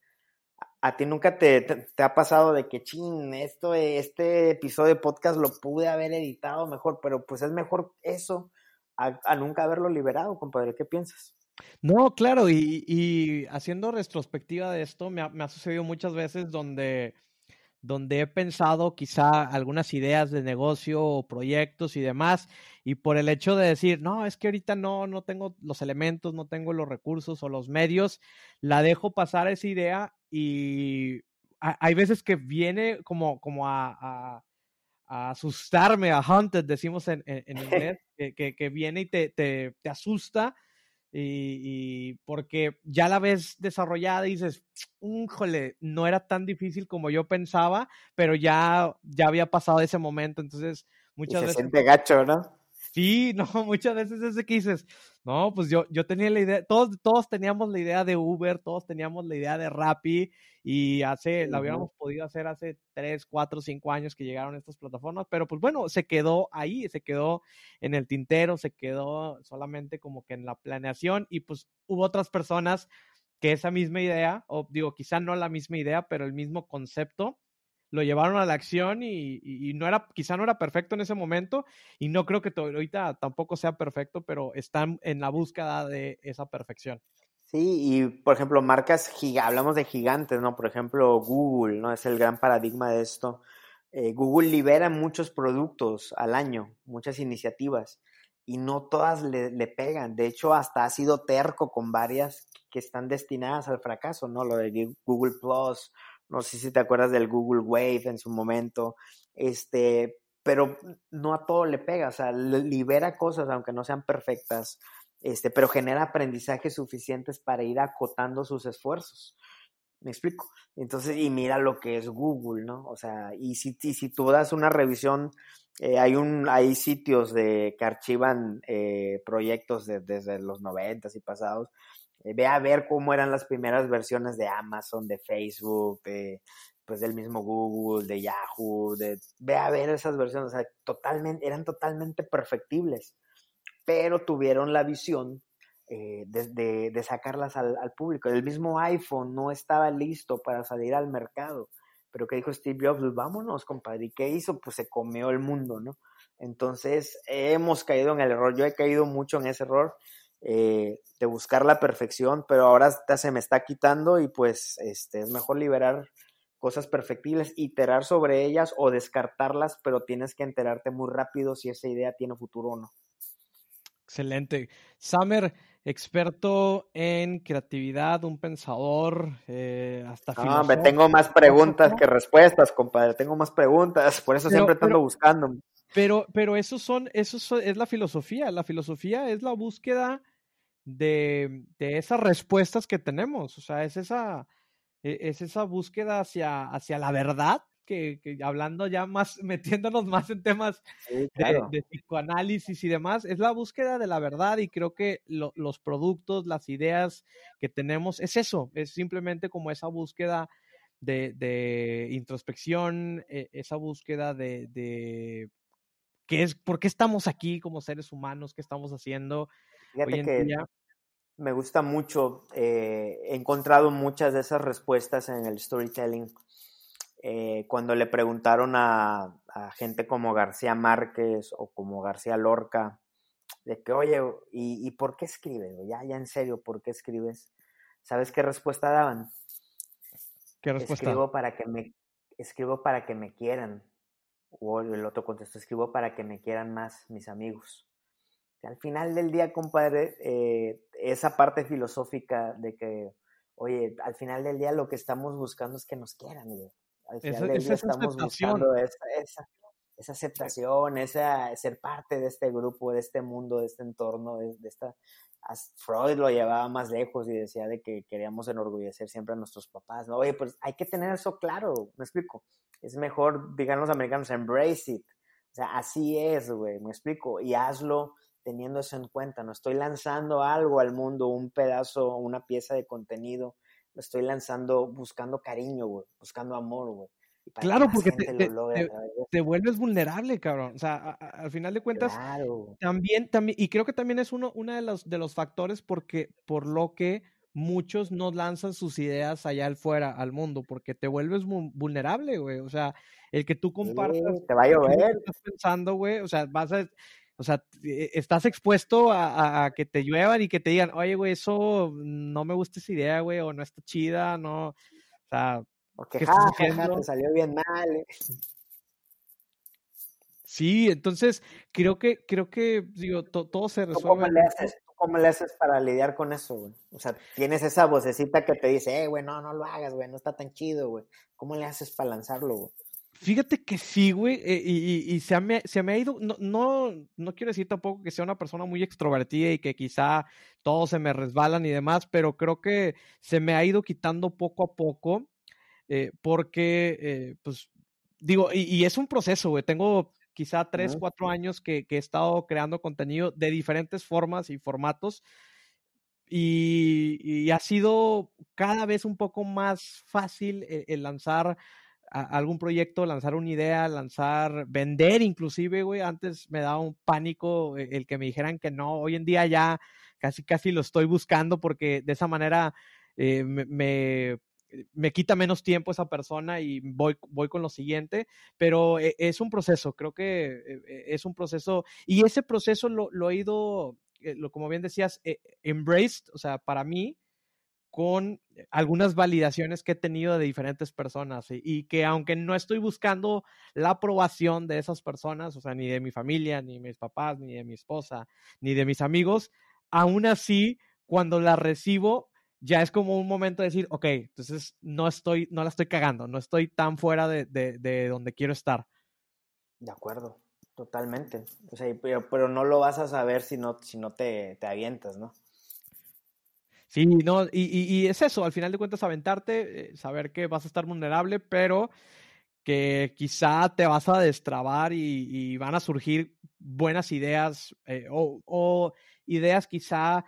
¿A ti nunca te, ha pasado de que, ching, esto, este episodio de podcast lo pude haber editado mejor, pero pues es mejor eso a, nunca haberlo liberado, compadre? ¿Qué piensas? No, claro, y, haciendo retrospectiva de esto, me ha, sucedido muchas veces donde, donde he pensado quizá algunas ideas de negocio o proyectos y demás, y por el hecho de decir, no, es que ahorita no, no tengo los elementos, no tengo los recursos o los medios, la dejo pasar esa idea y hay veces que viene como, como a, asustarme, a hunted, decimos en, inglés, que, que, viene y te, te, te asusta y, porque ya la ves desarrollada y dices, jole, no era tan difícil como yo pensaba, pero ya, ya había pasado ese momento, entonces muchas veces... siente gacho, ¿no? Sí, no, muchas veces es que dices, no, pues yo, yo tenía la idea, todos, todos teníamos la idea de Uber, todos teníamos la idea de Rappi y hace, la habíamos podido hacer hace tres, cuatro, cinco años que llegaron estas plataformas, pero pues bueno, se quedó ahí, se quedó en el tintero, se quedó solamente como que en la planeación y pues hubo otras personas que esa misma idea, o digo, quizá no la misma idea, pero el mismo concepto, lo llevaron a la acción y, no era, quizá no era perfecto en ese momento y no creo que ahorita tampoco sea perfecto, pero están en la búsqueda de esa perfección. Sí, y por ejemplo, marcas, hablamos de gigantes, ¿no? Por ejemplo, Google, ¿no? Es el gran paradigma de esto. Eh, Google libera muchos productos al año, muchas iniciativas, y no todas le, le, pegan. De hecho, hasta ha sido terco con varias que están destinadas al fracaso, ¿no? Lo de Google Plus, no sé si te acuerdas del Google Wave en su momento, este, pero no a todo le pega, o sea, libera cosas aunque no sean perfectas, este, pero genera aprendizajes suficientes para ir acotando sus esfuerzos. ¿Me explico? Entonces, y mira lo que es Google, ¿no? O sea, y si, si tú das una revisión, eh, hay, un, hay sitios de, que archivan eh, proyectos desde los noventas y pasados, eh, ve a ver cómo eran las primeras versiones de Amazon, de Facebook, pues del mismo Google, de Yahoo, de, ve a ver esas versiones, o sea, totalmente, eran totalmente perfectibles, pero tuvieron la visión eh, de, de, sacarlas al, al, público. El mismo iPhone no estaba listo para salir al mercado, pero que dijo Steve Jobs, pues vámonos, compadre, ¿y qué hizo? Pues se comió el mundo, ¿no? Entonces, hemos caído en el error, yo he caído mucho en ese error, eh, de buscar la perfección, pero ahora se me está quitando y pues este, es mejor liberar cosas perfectibles, iterar sobre ellas o descartarlas, pero tienes que enterarte muy rápido si esa idea tiene futuro o no. Excelente. Summer, experto en creatividad, un pensador, eh, hasta No, me tengo más preguntas que respuestas, compadre. Tengo más preguntas, por eso siempre te ando buscando. Pero, pero eso son, eso es la filosofía. La filosofía es la búsqueda de, de, esas respuestas que tenemos. O sea, es esa, e, es esa búsqueda hacia, hacia la verdad, que, que hablando ya más, metiéndonos más en temas de, psicoanálisis y demás, es la búsqueda de la verdad y creo que los productos, las ideas que tenemos, es eso, es simplemente como esa búsqueda de, de introspección, e, esa búsqueda de, de qué es, por qué estamos aquí como seres humanos, qué estamos haciendo. Fíjate que me gusta mucho, eh, he encontrado muchas de esas respuestas en el storytelling. Eh, cuando le preguntaron a, gente como García Márquez o como García Lorca, de que, oye, ¿y, por qué escribes? Ya, ya en serio, ¿por qué escribes? ¿Sabes qué respuesta daban? ¿Qué respuesta? Escribo para que me, escribo para que me quieran. O el otro contestó, escribo para que me quieran más mis amigos al final del día, compadre, eh, esa parte filosófica de que, oye, al final del día lo que estamos buscando es que nos quieran, güey. Al final del día estamos buscando esa, esa, esa, aceptación, esa, ser parte de este grupo, de este mundo, de este entorno, de, esta... Freud lo llevaba más lejos y decía de que queríamos enorgullecer siempre a nuestros papás, ¿no? Oye, pues hay que tener eso claro, me explico. Es mejor, digan los americanos, embrace it. O sea, así es, güey, me explico. Y hazlo teniendo eso en cuenta, no estoy lanzando algo al mundo, un pedazo, una pieza de contenido, lo estoy lanzando buscando cariño, güey, buscando amor, güey. Claro, porque te, vuelves vulnerable, cabrón. O sea, al final de cuentas, también, también, y creo que también es uno, uno de los, de los factores porque, por lo que muchos no lanzan sus ideas allá al fuera, al mundo, porque te vuelves vulnerable, güey. O sea, el que tú compartas. te va a llover. Estás pensando, güey. O sea, vas a o sea, e, estás expuesto a, que te lluevan y que te digan, oye, güey, eso no me gusta esa idea, güey, o no está chida, no. O sea, porque ¿qué ja, te salió bien mal. Eh. Sí, entonces creo que, creo que, digo, todo se resuelve. ¿Cómo le, haces, ¿Cómo le haces para lidiar con eso, güey? O sea, tienes esa vocecita que te dice, eh, güey, no, no lo hagas, güey, no está tan chido, güey. ¿Cómo le haces para lanzarlo, güey? Fíjate que sí, güey, eh, y, se, me, se, me, ha ido, no, no, no, quiero decir tampoco que sea una persona muy extrovertida y que quizá todos se me resbalan y demás, pero creo que se me ha ido quitando poco a poco, eh, porque, eh, pues, digo, y, es un proceso, güey, tengo quizá tres, cuatro años que, que, he estado creando contenido de diferentes formas y formatos, y, y ha sido cada vez un poco más fácil el lanzar algún proyecto, lanzar una idea, lanzar, vender inclusive, güey. Antes me daba un pánico eh, el que me dijeran que no. Hoy en día ya casi, casi lo estoy buscando porque de esa manera eh, me, me quita menos tiempo esa persona y voy, voy con lo siguiente, pero e, es un proceso, creo que eh, eh, es un proceso y ese proceso lo, lo he ido, lo, como bien decías, embraced, o sea, para mí, con algunas validaciones que he tenido de diferentes personas y, que aunque no estoy buscando la aprobación de esas personas, o sea, ni de mi familia, ni de mis papás, ni de mi esposa, ni de mis amigos, aún así, cuando la recibo, ya es como un momento de decir, ok, entonces no estoy, no la estoy cagando, no estoy tan fuera de, de, donde quiero estar. De acuerdo, totalmente. O sea, pero, pero, no lo vas a saber si no, si no te, te avientas, ¿no? Sí, no, y, y, es eso, al final de cuentas aventarte, eh, saber que vas a estar vulnerable, pero que quizá te vas a destrabar y, van a surgir buenas ideas eh, o, o, ideas quizá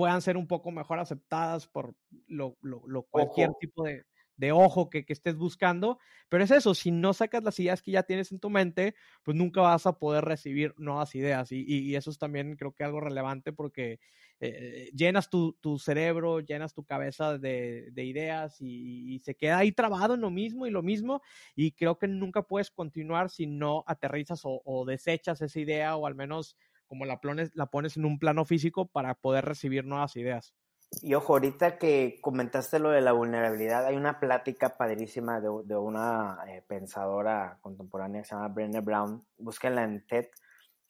puedan ser un poco mejor aceptadas por lo, lo, cualquier tipo de, de ojo que, que, estés buscando. Pero es eso, si no sacas las ideas que ya tienes en tu mente, pues nunca vas a poder recibir nuevas ideas. Y, y, eso es también creo que algo relevante porque eh, llenas tu, tu, cerebro, llenas tu cabeza de, de ideas y, se queda ahí trabado en lo mismo y lo mismo. Y creo que nunca puedes continuar si no aterrizas o, o desechas esa idea o al menos como la pones, la pones en un plano físico para poder recibir nuevas ideas. Y ojo, ahorita que comentaste lo de la vulnerabilidad, hay una plática padrísima de, de una eh, pensadora contemporánea que se llama Brené Brown. Búsquenla en TED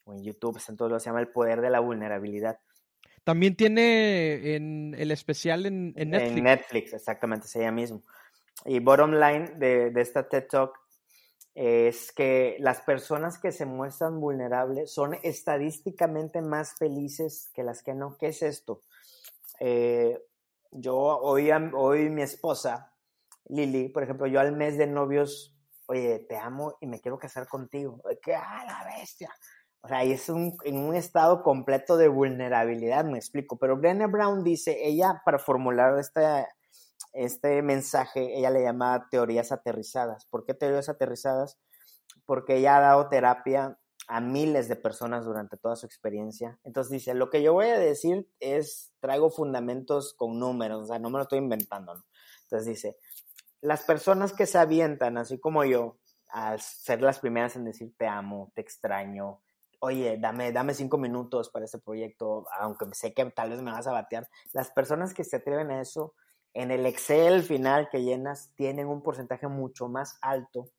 o en YouTube, en todo lo se llama El Poder de la Vulnerabilidad. También tiene en el especial en, en Netflix. En Netflix, exactamente, es ella mismo. Y bottom line de, de esta TED Talk es que las personas que se muestran vulnerables son estadísticamente más felices que las que no. ¿Qué es esto? Eh, yo hoy, hoy mi esposa, Lili, por ejemplo, yo al mes de novios, oye, te amo y me quiero casar contigo. ¡Qué ah, la bestia! O sea, es un, en un estado completo de vulnerabilidad, me explico. Pero Brené Brown dice, ella para formular esta, este mensaje ella le llama teorías aterrizadas. ¿Por qué teorías aterrizadas? Porque ella ha dado terapia a miles de personas durante toda su experiencia. Entonces dice, lo que yo voy a decir es, traigo fundamentos con números, o sea, no me lo estoy inventando. ¿no? Entonces dice, las personas que se avientan, así como yo, al ser las primeras en decir te amo, te extraño, oye, dame, dame cinco minutos para este proyecto, aunque sé que tal vez me vas a batear, las personas que se atreven a eso en el Excel final que llenas tienen un porcentaje mucho más alto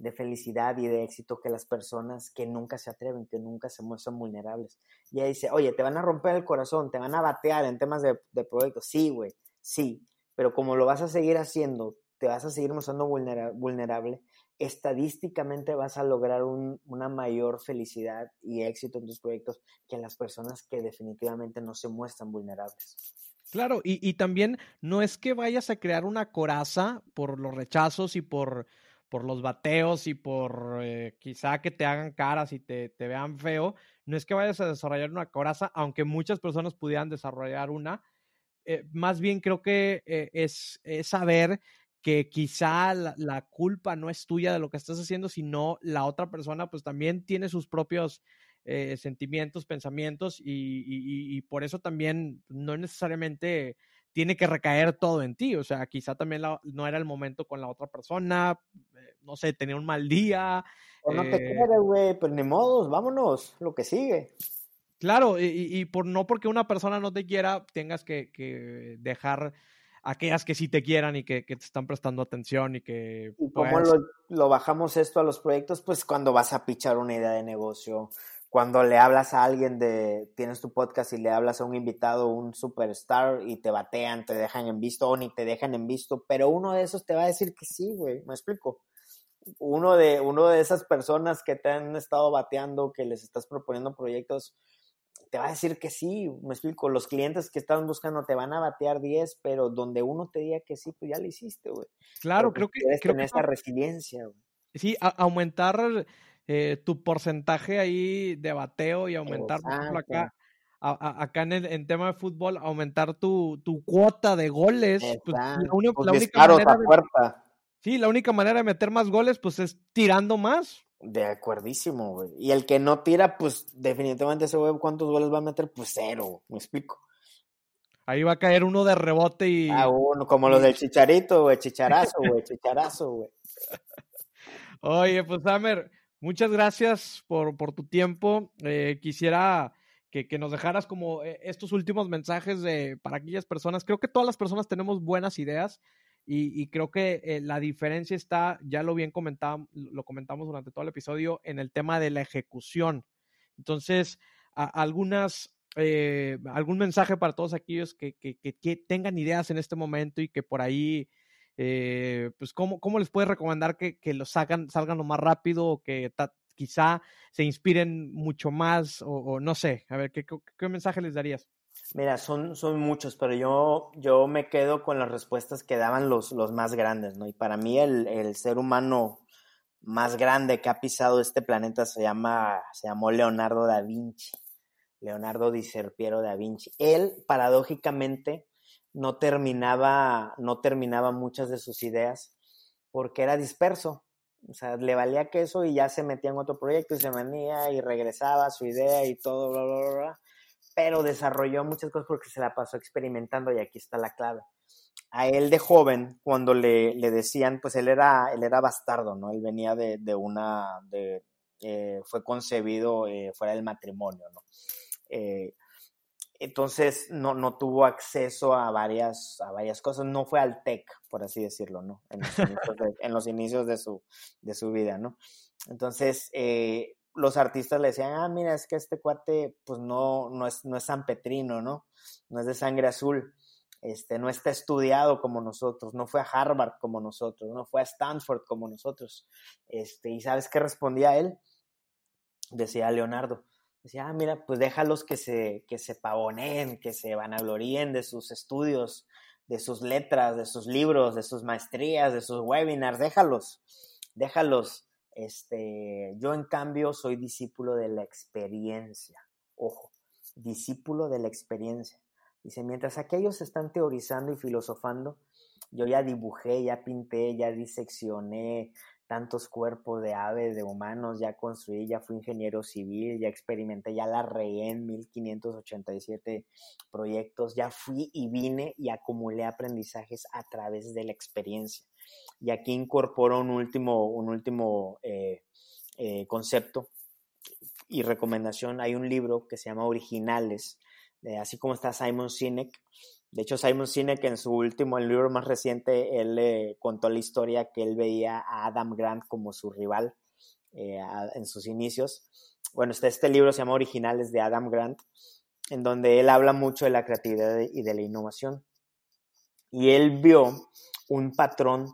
de felicidad y de éxito que las personas que nunca se atreven, que nunca se muestran vulnerables. Y ella dice, oye, te van a romper el corazón, te van a batear en temas de, proyectos. Sí, güey, sí, pero como lo vas a seguir haciendo, te vas a seguir mostrando vulnerable, estadísticamente vas a lograr una mayor felicidad y éxito en tus proyectos que las personas que definitivamente no se muestran vulnerables. Claro, y, también no es que vayas a crear una coraza por los rechazos y por, por los bateos y por eh, quizá que te hagan caras y te, te, vean feo, no es que vayas a desarrollar una coraza, aunque muchas personas pudieran desarrollar una. Eh, más bien creo que eh, es, es, saber que quizá la, la, culpa no es tuya de lo que estás haciendo, sino la otra persona pues también tiene sus propios sentimientos, pensamientos y, por eso también no necesariamente tiene que recaer todo en ti. O sea, quizá también no era el momento con la otra persona, no sé, tenía un mal día. O no te eh quiere, güey, pues ni modos, vámonos, lo que sigue. Claro, y, por no porque una persona no te quiera, tengas que, dejar aquellas que sí te quieran y que, te están prestando atención y que... ¿Y cómo lo, lo, bajamos esto a los proyectos? Pues cuando vas a pichar una idea de negocio, cuando le hablas a alguien de, tienes tu podcast y le hablas a un invitado, un superstar, y te batean, te dejan en visto o ni te dejan en visto, pero uno de esos te va a decir que sí, güey, me explico. Uno de, uno de esas personas que te han estado bateando, que les estás proponiendo proyectos, te va a decir que sí, me explico. Los clientes que están buscando te van a batear 10, pero donde uno te diga que sí, pues ya lo hiciste, güey. Claro, creo que. Creo tener esa resiliencia, güey. Sí, aumentar eh, tu porcentaje ahí de bateo y aumentar, por ejemplo, acá, acá en, el, tema de fútbol, aumentar tu, tu cuota de goles. Pues, la, única manera de, sí, la única manera de meter más goles, pues es tirando más. De acuerdísimo, güey. Y el que no tira, pues definitivamente ese güey, ¿cuántos goles va a meter? Pues cero, me explico. Ahí va a caer uno de rebote y. Ah, uno, como los del chicharito, güey, chicharazo, güey, chicharazo, güey. Oye, pues Samer, muchas gracias por, por tu tiempo. Eh, quisiera que, que, nos dejaras como eh, estos últimos mensajes de, para aquellas personas. Creo que todas las personas tenemos buenas ideas y, y creo que eh, la diferencia está, ya lo bien comentamos, lo comentamos durante todo el episodio, en el tema de la ejecución. Entonces, algunas eh, algún mensaje para todos aquellos que, que, que, tengan ideas en este momento y que por ahí, eh, pues, ¿cómo, ¿cómo, les puedes recomendar que, los salgan, salgan lo más rápido o que quizá se inspiren mucho más o, no sé? A ver, ¿qué, ¿qué, mensaje les darías? Mira, son, son muchos, pero yo, yo me quedo con las respuestas que daban los, los más grandes, ¿no? Y para mí el, el ser humano más grande que ha pisado este planeta se llama, se llamó Leonardo da Vinci. Leonardo di Serpiero da Vinci. Él, paradójicamente, no terminaba, no terminaba muchas de sus ideas porque era disperso. O sea, le valía queso y ya se metía en otro proyecto y se venía y regresaba a su idea y todo, bla, bla, bla. Pero desarrolló muchas cosas porque se la pasó experimentando y aquí está la clave. A él de joven, cuando le, le decían, pues él era, él era bastardo, ¿no? Él venía de, de una, de, eh, fue concebido eh, fuera del matrimonio, ¿no? Eh, entonces no, no, tuvo acceso a varias, a varias cosas, no fue al TEC, por así decirlo, ¿no? En los inicios de, su, de su vida, ¿no? Entonces, los artistas le decían, ah, mira, es que este cuate, pues no, no, es, no es San Petrino, ¿no? No es de sangre azul, este, no está estudiado como nosotros, no fue a Harvard como nosotros, no fue a Stanford como nosotros. Este, ¿Y sabes qué respondía él? Decía Leonardo, Decía, ah, mira, pues déjalos que se, que se pavoneen, que se vanagloríen de sus estudios, de sus letras, de sus libros, de sus maestrías, de sus webinars, déjalos, déjalos. Este, yo en cambio soy discípulo de la experiencia. Ojo, discípulo de la experiencia. Dice, mientras aquellos están teorizando y filosofando, yo ya dibujé, ya pinté, ya diseccioné, tantos cuerpos de aves, de humanos, ya construí, ya fui ingeniero civil, ya experimenté, ya la regué en 1587 proyectos, ya fui y vine y acumulé aprendizajes a través de la experiencia. Y aquí incorporo un último, un último eh, eh, concepto y recomendación. Hay un libro que se llama Originales, así como está Simon Sinek, de hecho, Simon Sinek en su último, el libro más reciente, él le contó la historia que él veía a Adam Grant como su rival eh, en sus inicios. Bueno, está este libro, se llama Originales de Adam Grant, en donde él habla mucho de la creatividad y de la innovación. Y él vio un patrón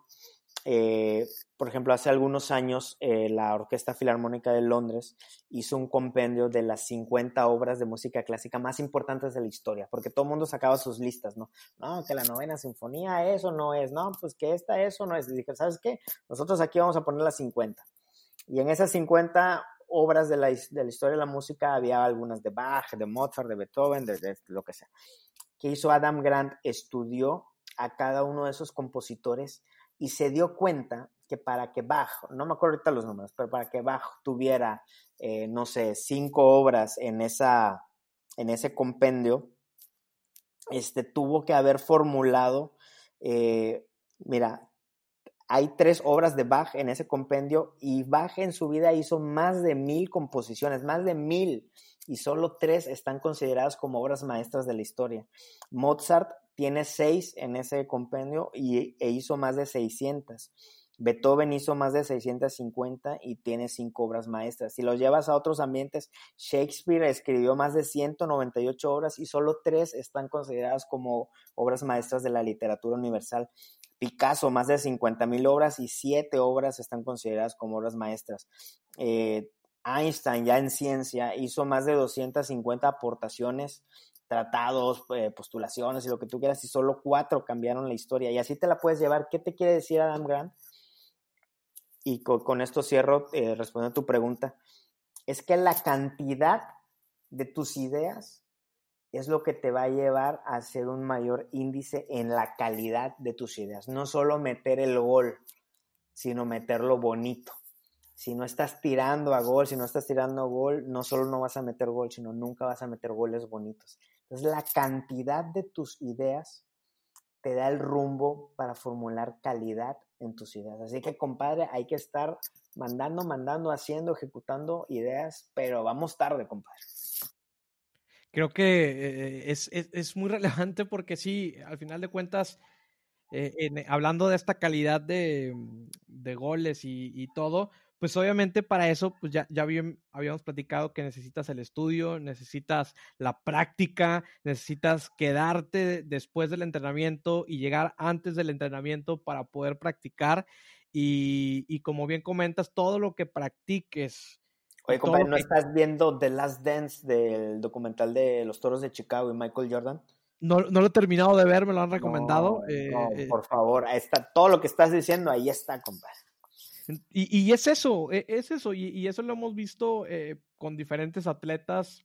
eh, por ejemplo, hace algunos años eh, la Orquesta Filarmónica de Londres hizo un compendio de las 50 obras de música clásica más importantes de la historia, porque todo mundo sacaba sus listas, ¿no? No, que la novena sinfonía eso no es, no, pues que esta eso no es. Y dije, ¿sabes qué? Nosotros aquí vamos a poner las 50. Y en esas 50 obras de la, de la historia de la música había algunas de Bach, de Mozart, de Beethoven, de, de lo que sea. ¿Qué hizo Adam Grant? Estudió a cada uno de esos compositores y se dio cuenta que para que Bach, no me acuerdo ahorita los números, pero para que Bach tuviera, eh, no sé, cinco obras en, esa, en ese compendio, este, tuvo que haber formulado, eh, mira, hay tres obras de Bach en ese compendio y Bach en su vida hizo más de mil composiciones, más de mil, y solo tres están consideradas como obras maestras de la historia. Mozart tiene seis en ese compendio y, e hizo más de 600. Beethoven hizo más de 650 y tiene cinco obras maestras. Si lo llevas a otros ambientes, Shakespeare escribió más de 198 obras y solo tres están consideradas como obras maestras de la literatura universal. Picasso, más de 50 mil obras y siete obras están consideradas como obras maestras. Eh, Einstein, ya en ciencia, hizo más de 250 aportaciones tratados, eh, postulaciones y lo que tú quieras, y solo cuatro cambiaron la historia. Y así te la puedes llevar. ¿Qué te quiere decir Adam Grant? Y con, esto cierro eh, respondiendo a tu pregunta. Es que la cantidad de tus ideas es lo que te va a llevar a hacer un mayor índice en la calidad de tus ideas. No solo meter el gol, sino meterlo bonito si no estás tirando a gol, si no estás tirando a gol, no solo no vas a meter gol, sino nunca vas a meter goles bonitos. Entonces, la cantidad de tus ideas te da el rumbo para formular calidad en tus ideas. Así que, compadre, hay que estar mandando, mandando, haciendo, ejecutando ideas, pero vamos tarde, compadre. Creo que eh, es, muy relevante porque sí, al final de cuentas, eh, hablando de esta calidad de, goles y, todo, pues obviamente para eso, pues ya, ya habíamos platicado que necesitas el estudio, necesitas la práctica, necesitas quedarte después del entrenamiento y llegar antes del entrenamiento para poder practicar. Y, como bien comentas, todo lo que practiques. Oye, compadre, ¿no estás viendo The Last Dance del documental de los toros de Chicago y Michael Jordan? No, no lo he terminado de ver, me lo han recomendado. Eh, eh, por favor, ahí está, todo lo que estás diciendo, ahí está, compadre. Y, es eso, e, es eso, y, eso lo hemos visto eh, con diferentes atletas,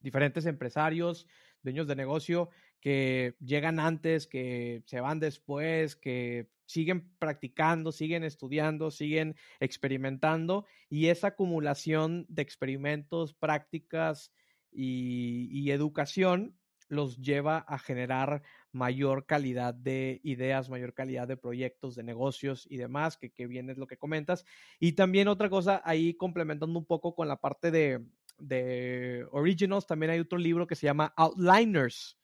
diferentes empresarios, dueños de negocio, que llegan antes, que se van después, que siguen practicando, siguen estudiando, siguen experimentando, y esa acumulación de experimentos, prácticas y educación los lleva a generar mayor calidad de ideas, mayor calidad de proyectos, de negocios y demás, que, que bien es lo que comentas. Y también otra cosa, ahí complementando un poco con la parte de, de Originals, también hay otro libro que se llama Outliners.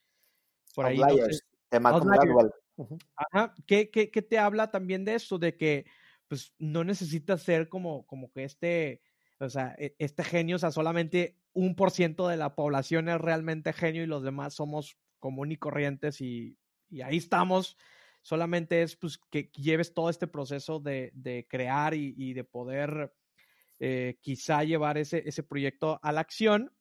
Por ahí. Outliers, Outliers. Ajá. ¿Qué, qué, qué te habla también de eso? De que pues no necesitas ser como, como que este, o sea, e, este genio, o sea, solamente un por ciento de la población es realmente genio y los demás somos común y corrientes y, ahí estamos. Solamente es pues, que lleves todo este proceso de, crear y, de poder eh, quizá llevar ese, ese proyecto a la acción.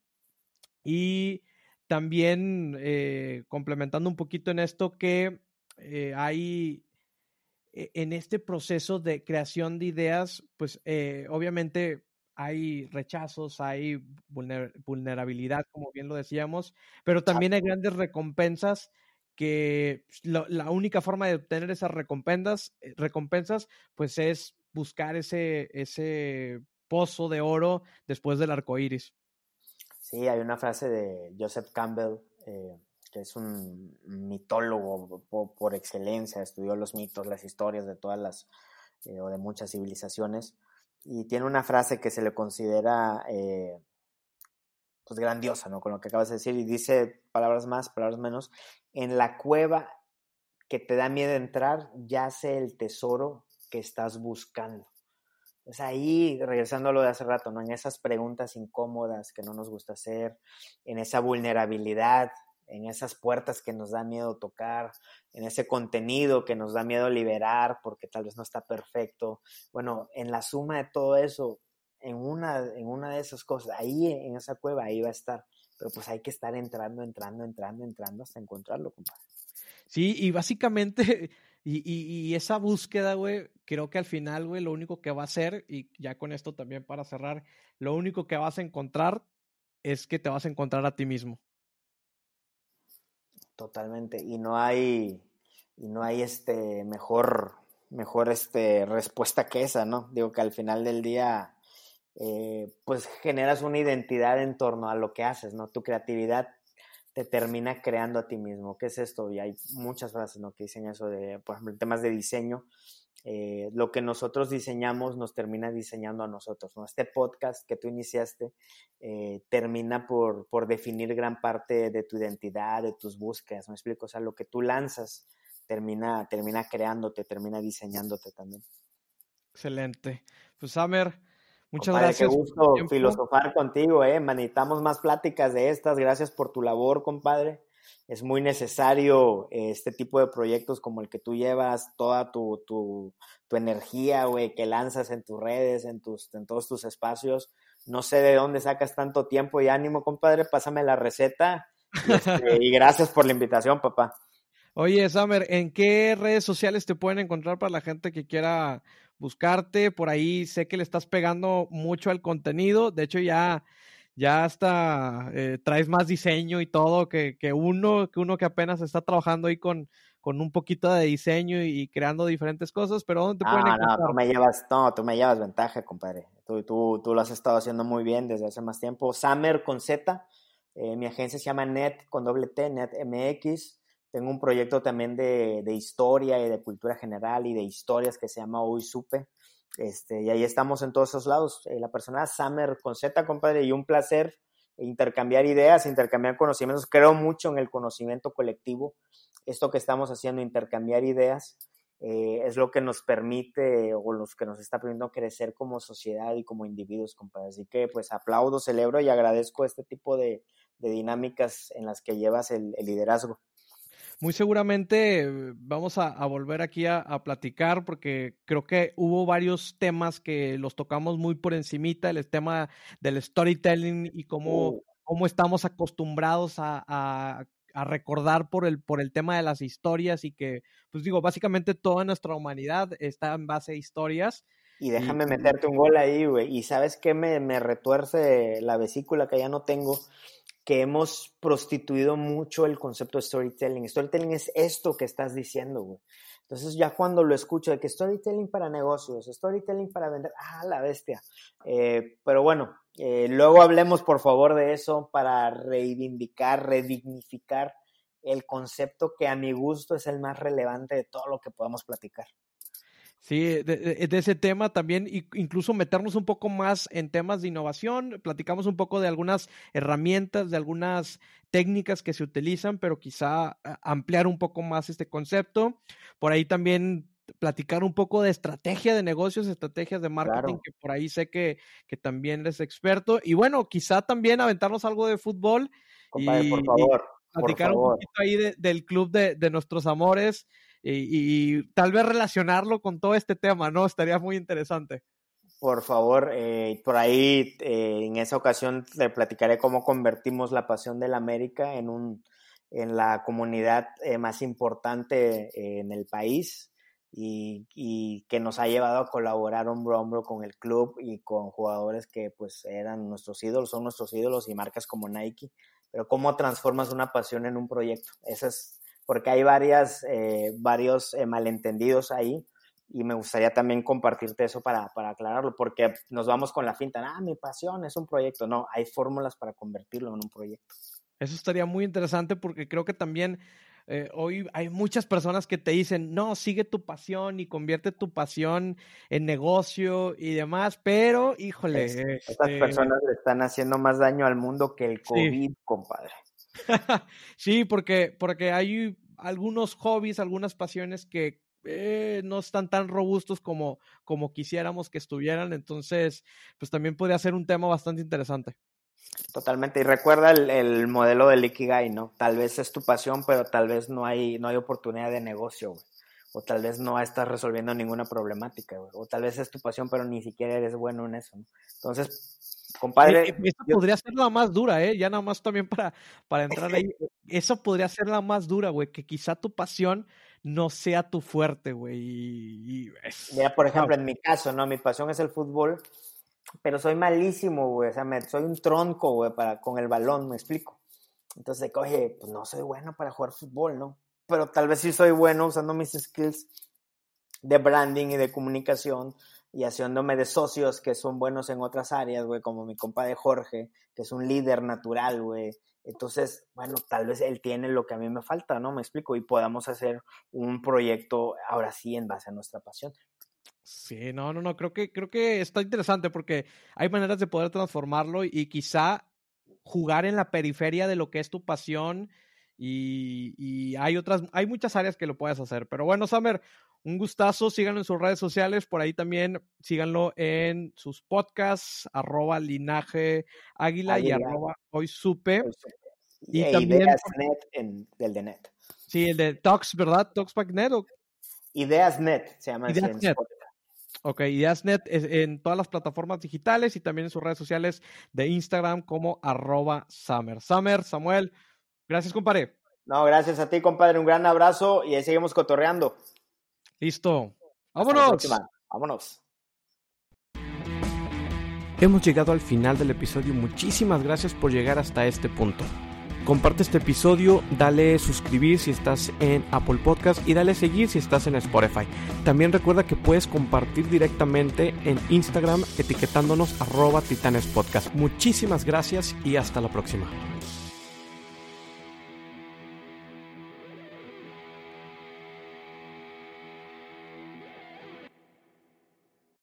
Y también eh, complementando un poquito en esto que eh, hay en este proceso de creación de ideas, pues obviamente hay rechazos, hay vulnerabilidad, como bien lo decíamos, pero también hay grandes recompensas que pues, la única forma de obtener esas recompensas, eh, recompensas pues es buscar ese, ese pozo de oro después del arco iris. Sí, hay una frase de Joseph Campbell, eh, que es un mitólogo por, excelencia, estudió los mitos, las historias de todas las, eh, o de muchas civilizaciones, y tiene una frase que se le considera eh, pues grandiosa, ¿no? Con lo que acabas de decir, y dice palabras más, palabras menos, en la cueva que te da miedo entrar, yace el tesoro que estás buscando. Es ahí, regresando a lo de hace rato, ¿no? En esas preguntas incómodas que no nos gusta hacer, en esa vulnerabilidad, en esas puertas que nos da miedo tocar, en ese contenido que nos da miedo liberar porque tal vez no está perfecto. Bueno, en la suma de todo eso, en una, en una de esas cosas, ahí en esa cueva, ahí va a estar. Pero pues hay que estar entrando, entrando, entrando, entrando hasta encontrarlo, compadre. Sí, y básicamente, y, y, esa búsqueda, güey, creo que al final, güey, lo único que va a hacer, y ya con esto también para cerrar, lo único que vas a encontrar es que te vas a encontrar a ti mismo. Totalmente. Y no hay, y no hay este mejor, mejor este respuesta que esa, ¿no? Digo que al final del día, eh, pues generas una identidad en torno a lo que haces, ¿no? Tu creatividad te termina creando a ti mismo. ¿Qué es esto? Y hay muchas frases, ¿no? Que dicen eso de, por ejemplo, temas de diseño. Eh, lo que nosotros diseñamos nos termina diseñando a nosotros. ¿no? Este podcast que tú iniciaste eh, termina por, por, definir gran parte de tu identidad, de tus búsquedas, ¿me explico? O sea, lo que tú lanzas termina, termina creándote, termina diseñándote también. Excelente. Pues, Samer, muchas gracias. Qué gusto filosofar contigo, ¿eh? Manitamos más pláticas de estas. Gracias por tu labor, compadre es muy necesario este tipo de proyectos como el que tú llevas, toda tu, tu, tu energía, güey, que lanzas en tus redes, en, tus, en todos tus espacios. No sé de dónde sacas tanto tiempo y ánimo, compadre, pásame la receta. Y, este, y gracias por la invitación, papá. Oye, Samer, ¿en qué redes sociales te pueden encontrar para la gente que quiera buscarte? Por ahí sé que le estás pegando mucho al contenido. De hecho, ya ya hasta eh, traes más diseño y todo que, uno, que uno que apenas está trabajando ahí con, con un poquito de diseño y, creando diferentes cosas, pero ¿dónde te pueden encontrar? No, tú me llevas, no, tú me llevas ventaja, compadre. Tú, tú, tú lo has estado haciendo muy bien desde hace más tiempo. Summer con Z, Eh, mi agencia se llama Net con doble T, Net MX. Tengo un proyecto también de, de, historia y de cultura general y de historias que se llama Hoy Supe. Este, y ahí estamos en todos esos lados. Eh, la persona Summer con Z, compadre, y un placer intercambiar ideas, intercambiar conocimientos. Creo mucho en el conocimiento colectivo. Esto que estamos haciendo, intercambiar ideas, eh, es lo que nos permite o los que nos está permitiendo crecer como sociedad y como individuos, compadre. Así que pues aplaudo, celebro y agradezco este tipo de, dinámicas en las que llevas el liderazgo. Muy seguramente eh, vamos a, a volver aquí a, a, platicar porque creo que hubo varios temas que los tocamos muy por encimita, el tema del storytelling y cómo, uh. cómo estamos acostumbrados a, a, a, recordar por el, por el tema de las historias y que, pues digo, básicamente toda nuestra humanidad está en base a historias. Y déjame y, meterte un gol ahí, güey. Y sabes qué me, me retuerce la vesícula que ya no tengo que hemos prostituido mucho el concepto de storytelling. Storytelling es esto que estás diciendo, güey. Entonces ya cuando lo escucho de que storytelling para negocios, storytelling para vender, ah, la bestia. Eh, pero bueno, eh, luego hablemos por favor de eso para reivindicar, redignificar el concepto que a mi gusto es el más relevante de todo lo que podamos platicar. Sí, de, de, de, ese tema también, incluso meternos un poco más en temas de innovación. Platicamos un poco de algunas herramientas, de algunas técnicas que se utilizan, pero quizá ampliar un poco más este concepto. Por ahí también platicar un poco de estrategia de negocios, estrategias de marketing, claro. que por ahí sé que, que, también eres experto. Y bueno, quizá también aventarnos algo de fútbol. Compadre, y, por favor. Y platicar por favor. un poquito ahí de, del club de, de nuestros amores y, y, tal vez relacionarlo con todo este tema, ¿no? Estaría muy interesante. Por favor, eh, por ahí eh, en esa ocasión le platicaré cómo convertimos la pasión de la América en, un, en la comunidad eh, más importante en el país y, y, que nos ha llevado a colaborar hombro a hombro con el club y con jugadores que pues eran nuestros ídolos, son nuestros ídolos y marcas como Nike. Pero cómo transformas una pasión en un proyecto. Esa es porque hay varias, eh, varios eh, malentendidos ahí y me gustaría también compartirte eso para, para, aclararlo, porque nos vamos con la finta, ah, mi pasión es un proyecto. No, hay fórmulas para convertirlo en un proyecto. Eso estaría muy interesante porque creo que también eh, hoy hay muchas personas que te dicen, no, sigue tu pasión y convierte tu pasión en negocio y demás, pero híjole. Es, este... Estas personas le están haciendo más daño al mundo que el COVID, sí. compadre. sí, porque, porque hay algunos hobbies, algunas pasiones que eh, no están tan robustos como, como quisiéramos que estuvieran, entonces, pues también podría ser un tema bastante interesante. Totalmente, y recuerda el, el, modelo del Ikigai, ¿no? Tal vez es tu pasión, pero tal vez no hay, no hay oportunidad de negocio, güey. O tal vez no estás resolviendo ninguna problemática, güey. O tal vez es tu pasión, pero ni siquiera eres bueno en eso, ¿no? Entonces, Compadre. Esta yo... podría ser la más dura, ¿eh? Ya nada más también para, para entrar ahí. Eso podría ser la más dura, güey. Que quizá tu pasión no sea tu fuerte, güey. Y, y es... Mira, por ejemplo, en mi caso, ¿no? Mi pasión es el fútbol, pero soy malísimo, güey. O sea, me, soy un tronco, güey, para, con el balón, me explico. Entonces, oye, pues no soy bueno para jugar fútbol, ¿no? Pero tal vez sí soy bueno usando mis skills de branding y de comunicación y haciéndome de socios que son buenos en otras áreas, güey, como mi compa de Jorge, que es un líder natural, güey. Entonces, bueno, tal vez él tiene lo que a mí me falta, ¿no? Me explico, y podamos hacer un proyecto ahora sí en base a nuestra pasión. Sí, no, no, no, creo que, creo que está interesante porque hay maneras de poder transformarlo y quizá jugar en la periferia de lo que es tu pasión y, y hay otras, hay muchas áreas que lo puedes hacer. Pero bueno, Samer, un gustazo, síganlo en sus redes sociales, por ahí también síganlo en sus podcasts, arroba linaje águila, águila. y arroba hoy supe. Hoy supe. Y, y también Ideasnet en, del de Net. Sí, el de Talks, ¿verdad? Talksbacknet. ¿o? Ideasnet se llama Ideasnet. Ok, Ideasnet es en todas las plataformas digitales y también en sus redes sociales de Instagram como arroba Summer. Summer, Samuel, gracias, compadre. No, gracias a ti, compadre. Un gran abrazo y ahí seguimos cotorreando. Listo. ¡Vámonos! ¡Vámonos! Hemos llegado al final del episodio. Muchísimas gracias por llegar hasta este punto. Comparte este episodio, dale suscribir si estás en Apple Podcast y dale seguir si estás en Spotify. También recuerda que puedes compartir directamente en Instagram etiquetándonos arroba titanespodcast. Muchísimas gracias y hasta la próxima.